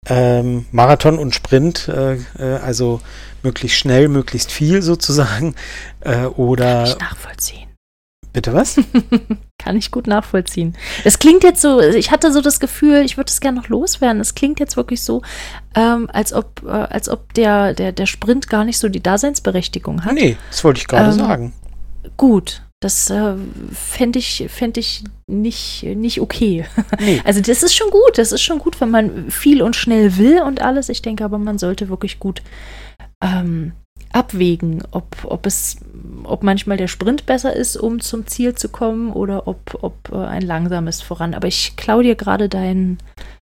ähm, Marathon und Sprint, äh, äh, also möglichst schnell, möglichst viel sozusagen, (laughs) äh, oder... Kann ich nachvollziehen. Bitte was? (laughs) Kann ich gut nachvollziehen. Es klingt jetzt so, ich hatte so das Gefühl, ich würde es gerne noch loswerden. Es klingt jetzt wirklich so, ähm, als ob, äh, als ob der, der, der Sprint gar nicht so die Daseinsberechtigung hat. Nee, das wollte ich gerade ähm, sagen. Gut, das äh, fände ich, fänd ich nicht, nicht okay. Nee. (laughs) Also das ist schon gut, das ist schon gut, wenn man viel und schnell will und alles. Ich denke aber, man sollte wirklich gut ähm, abwägen, ob, ob es, ob manchmal der Sprint besser ist, um zum Ziel zu kommen, oder ob, ob äh, ein langsames voran. Aber ich klaue dir gerade dein,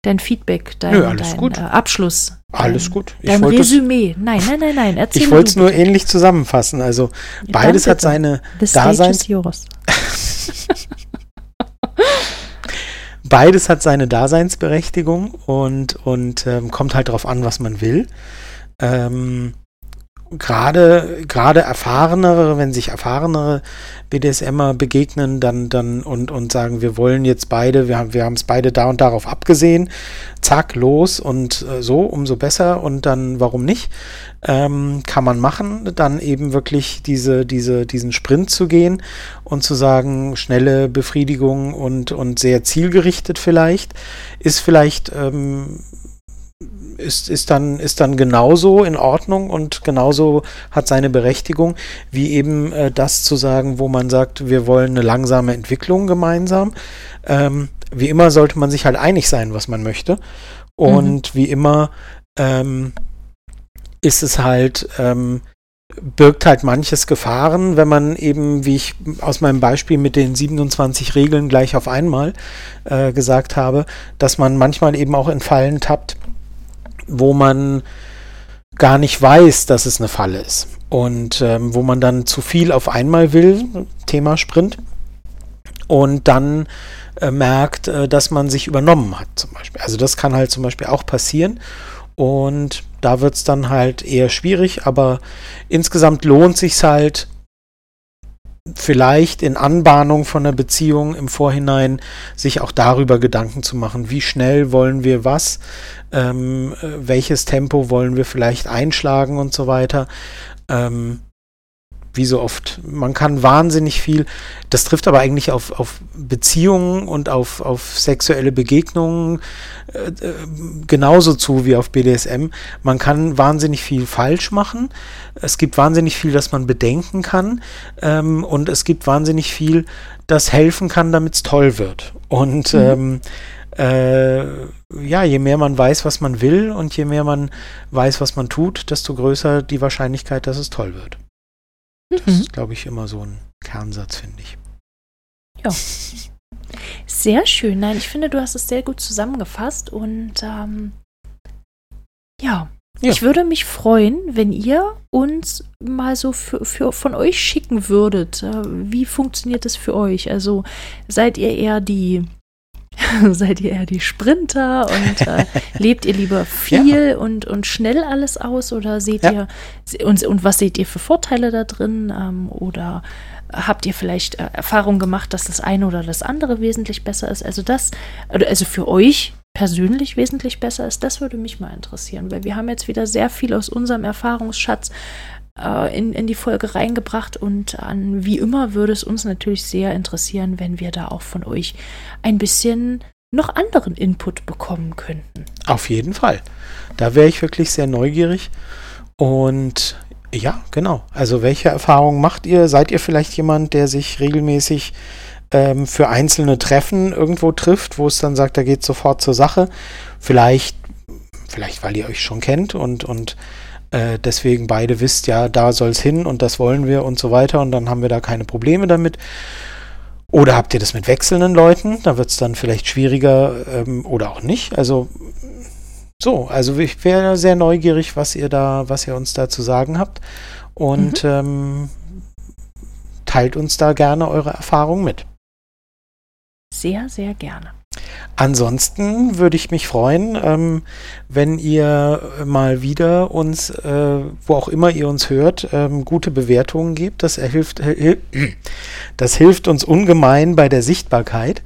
dein Feedback, dein, Nö, dein. Äh, Abschluss. Alles gut. Ich dein Resümee. Nein, nein, nein, nein. Erzähl ich wollte es nur ähnlich zusammenfassen. Also beides hat seine Daseins. (laughs) beides hat seine Daseinsberechtigung und, und ähm, kommt halt darauf an, was man will. Ähm, gerade gerade erfahrenere, wenn sich erfahrenere BDSMer begegnen, dann dann und und sagen, wir wollen jetzt beide, wir haben wir haben es beide da und darauf abgesehen, zack los und äh, so umso besser und dann warum nicht? Ähm, kann man machen, dann eben wirklich diese diese diesen Sprint zu gehen und zu sagen schnelle Befriedigung und und sehr zielgerichtet vielleicht. Ist vielleicht ähm, ist, ist, dann, ist dann genauso in Ordnung und genauso hat seine Berechtigung, wie eben äh, das zu sagen, wo man sagt, wir wollen eine langsame Entwicklung gemeinsam. Ähm, wie immer sollte man sich halt einig sein, was man möchte. Und mhm. wie immer ähm, ist es halt, ähm, birgt halt manches Gefahren, wenn man eben, wie ich aus meinem Beispiel mit den 27 Regeln gleich auf einmal äh, gesagt habe, dass man manchmal eben auch in Fallen tappt, wo man gar nicht weiß, dass es eine Falle ist. Und ähm, wo man dann zu viel auf einmal will, Thema Sprint, und dann äh, merkt, äh, dass man sich übernommen hat, zum Beispiel. Also das kann halt zum Beispiel auch passieren. Und da wird es dann halt eher schwierig, aber insgesamt lohnt sich halt vielleicht in Anbahnung von einer Beziehung im Vorhinein sich auch darüber Gedanken zu machen, wie schnell wollen wir was, ähm, äh, welches Tempo wollen wir vielleicht einschlagen und so weiter. Ähm, wie so oft. Man kann wahnsinnig viel, das trifft aber eigentlich auf, auf Beziehungen und auf, auf sexuelle Begegnungen äh, äh genauso zu wie auf BDSM. Man kann wahnsinnig viel falsch machen. Es gibt wahnsinnig viel, das man bedenken kann. Ähm, und es gibt wahnsinnig viel, das helfen kann, damit es toll wird. Und mhm. ähm, äh, ja, je mehr man weiß, was man will und je mehr man weiß, was man tut, desto größer die Wahrscheinlichkeit, dass es toll wird. Das mhm. ist, glaube ich, immer so ein Kernsatz, finde ich. Ja. Sehr schön. Nein, ich finde, du hast es sehr gut zusammengefasst und ähm, ja. ja. Ich würde mich freuen, wenn ihr uns mal so für, für von euch schicken würdet. Äh, wie funktioniert das für euch? Also seid ihr eher die (laughs) seid ihr eher die Sprinter und äh, (laughs) lebt ihr lieber viel ja. und, und schnell alles aus oder seht ja. ihr und, und was seht ihr für Vorteile da drin ähm, oder habt ihr vielleicht äh, Erfahrung gemacht, dass das eine oder das andere wesentlich besser ist? Also das, also für euch persönlich wesentlich besser ist, das würde mich mal interessieren, weil wir haben jetzt wieder sehr viel aus unserem Erfahrungsschatz äh, in, in die Folge reingebracht und an wie immer würde es uns natürlich sehr interessieren, wenn wir da auch von euch ein bisschen noch anderen Input bekommen könnten. Auf jeden Fall. Da wäre ich wirklich sehr neugierig. Und ja, genau. Also welche Erfahrungen macht ihr? Seid ihr vielleicht jemand, der sich regelmäßig ähm, für einzelne Treffen irgendwo trifft, wo es dann sagt, da geht sofort zur Sache? Vielleicht, vielleicht weil ihr euch schon kennt und, und äh, deswegen beide wisst, ja, da soll es hin und das wollen wir und so weiter und dann haben wir da keine Probleme damit. Oder habt ihr das mit wechselnden Leuten? Da wird es dann vielleicht schwieriger ähm, oder auch nicht. Also so, also ich wäre sehr neugierig, was ihr da, was ihr uns da zu sagen habt. Und mhm. ähm, teilt uns da gerne eure Erfahrungen mit. Sehr, sehr gerne. Ansonsten würde ich mich freuen, ähm, wenn ihr mal wieder uns, äh, wo auch immer ihr uns hört, ähm, gute Bewertungen gebt. Das, hilft, äh, (clears throat) das hilft uns ungemein bei der Sichtbarkeit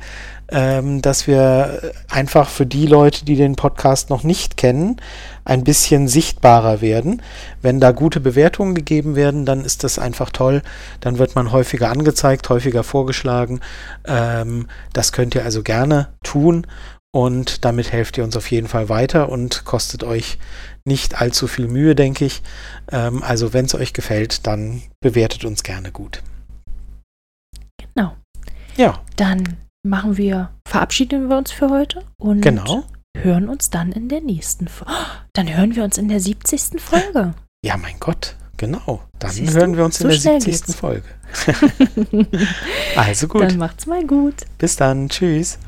ähm, dass wir einfach für die Leute, die den Podcast noch nicht kennen, ein bisschen sichtbarer werden. Wenn da gute Bewertungen gegeben werden, dann ist das einfach toll. Dann wird man häufiger angezeigt, häufiger vorgeschlagen. Ähm, das könnt ihr also gerne tun und damit helft ihr uns auf jeden Fall weiter und kostet euch nicht allzu viel Mühe, denke ich. Ähm, also wenn es euch gefällt, dann bewertet uns gerne gut. Genau. Ja. Dann machen wir, verabschieden wir uns für heute und genau. hören uns dann in der nächsten Folge. Oh, dann hören wir uns in der 70. Folge. Ja, mein Gott, genau. Dann Siehst hören du? wir uns so in der 70. Geht's. Folge. (laughs) also gut. Dann macht's mal gut. Bis dann. Tschüss.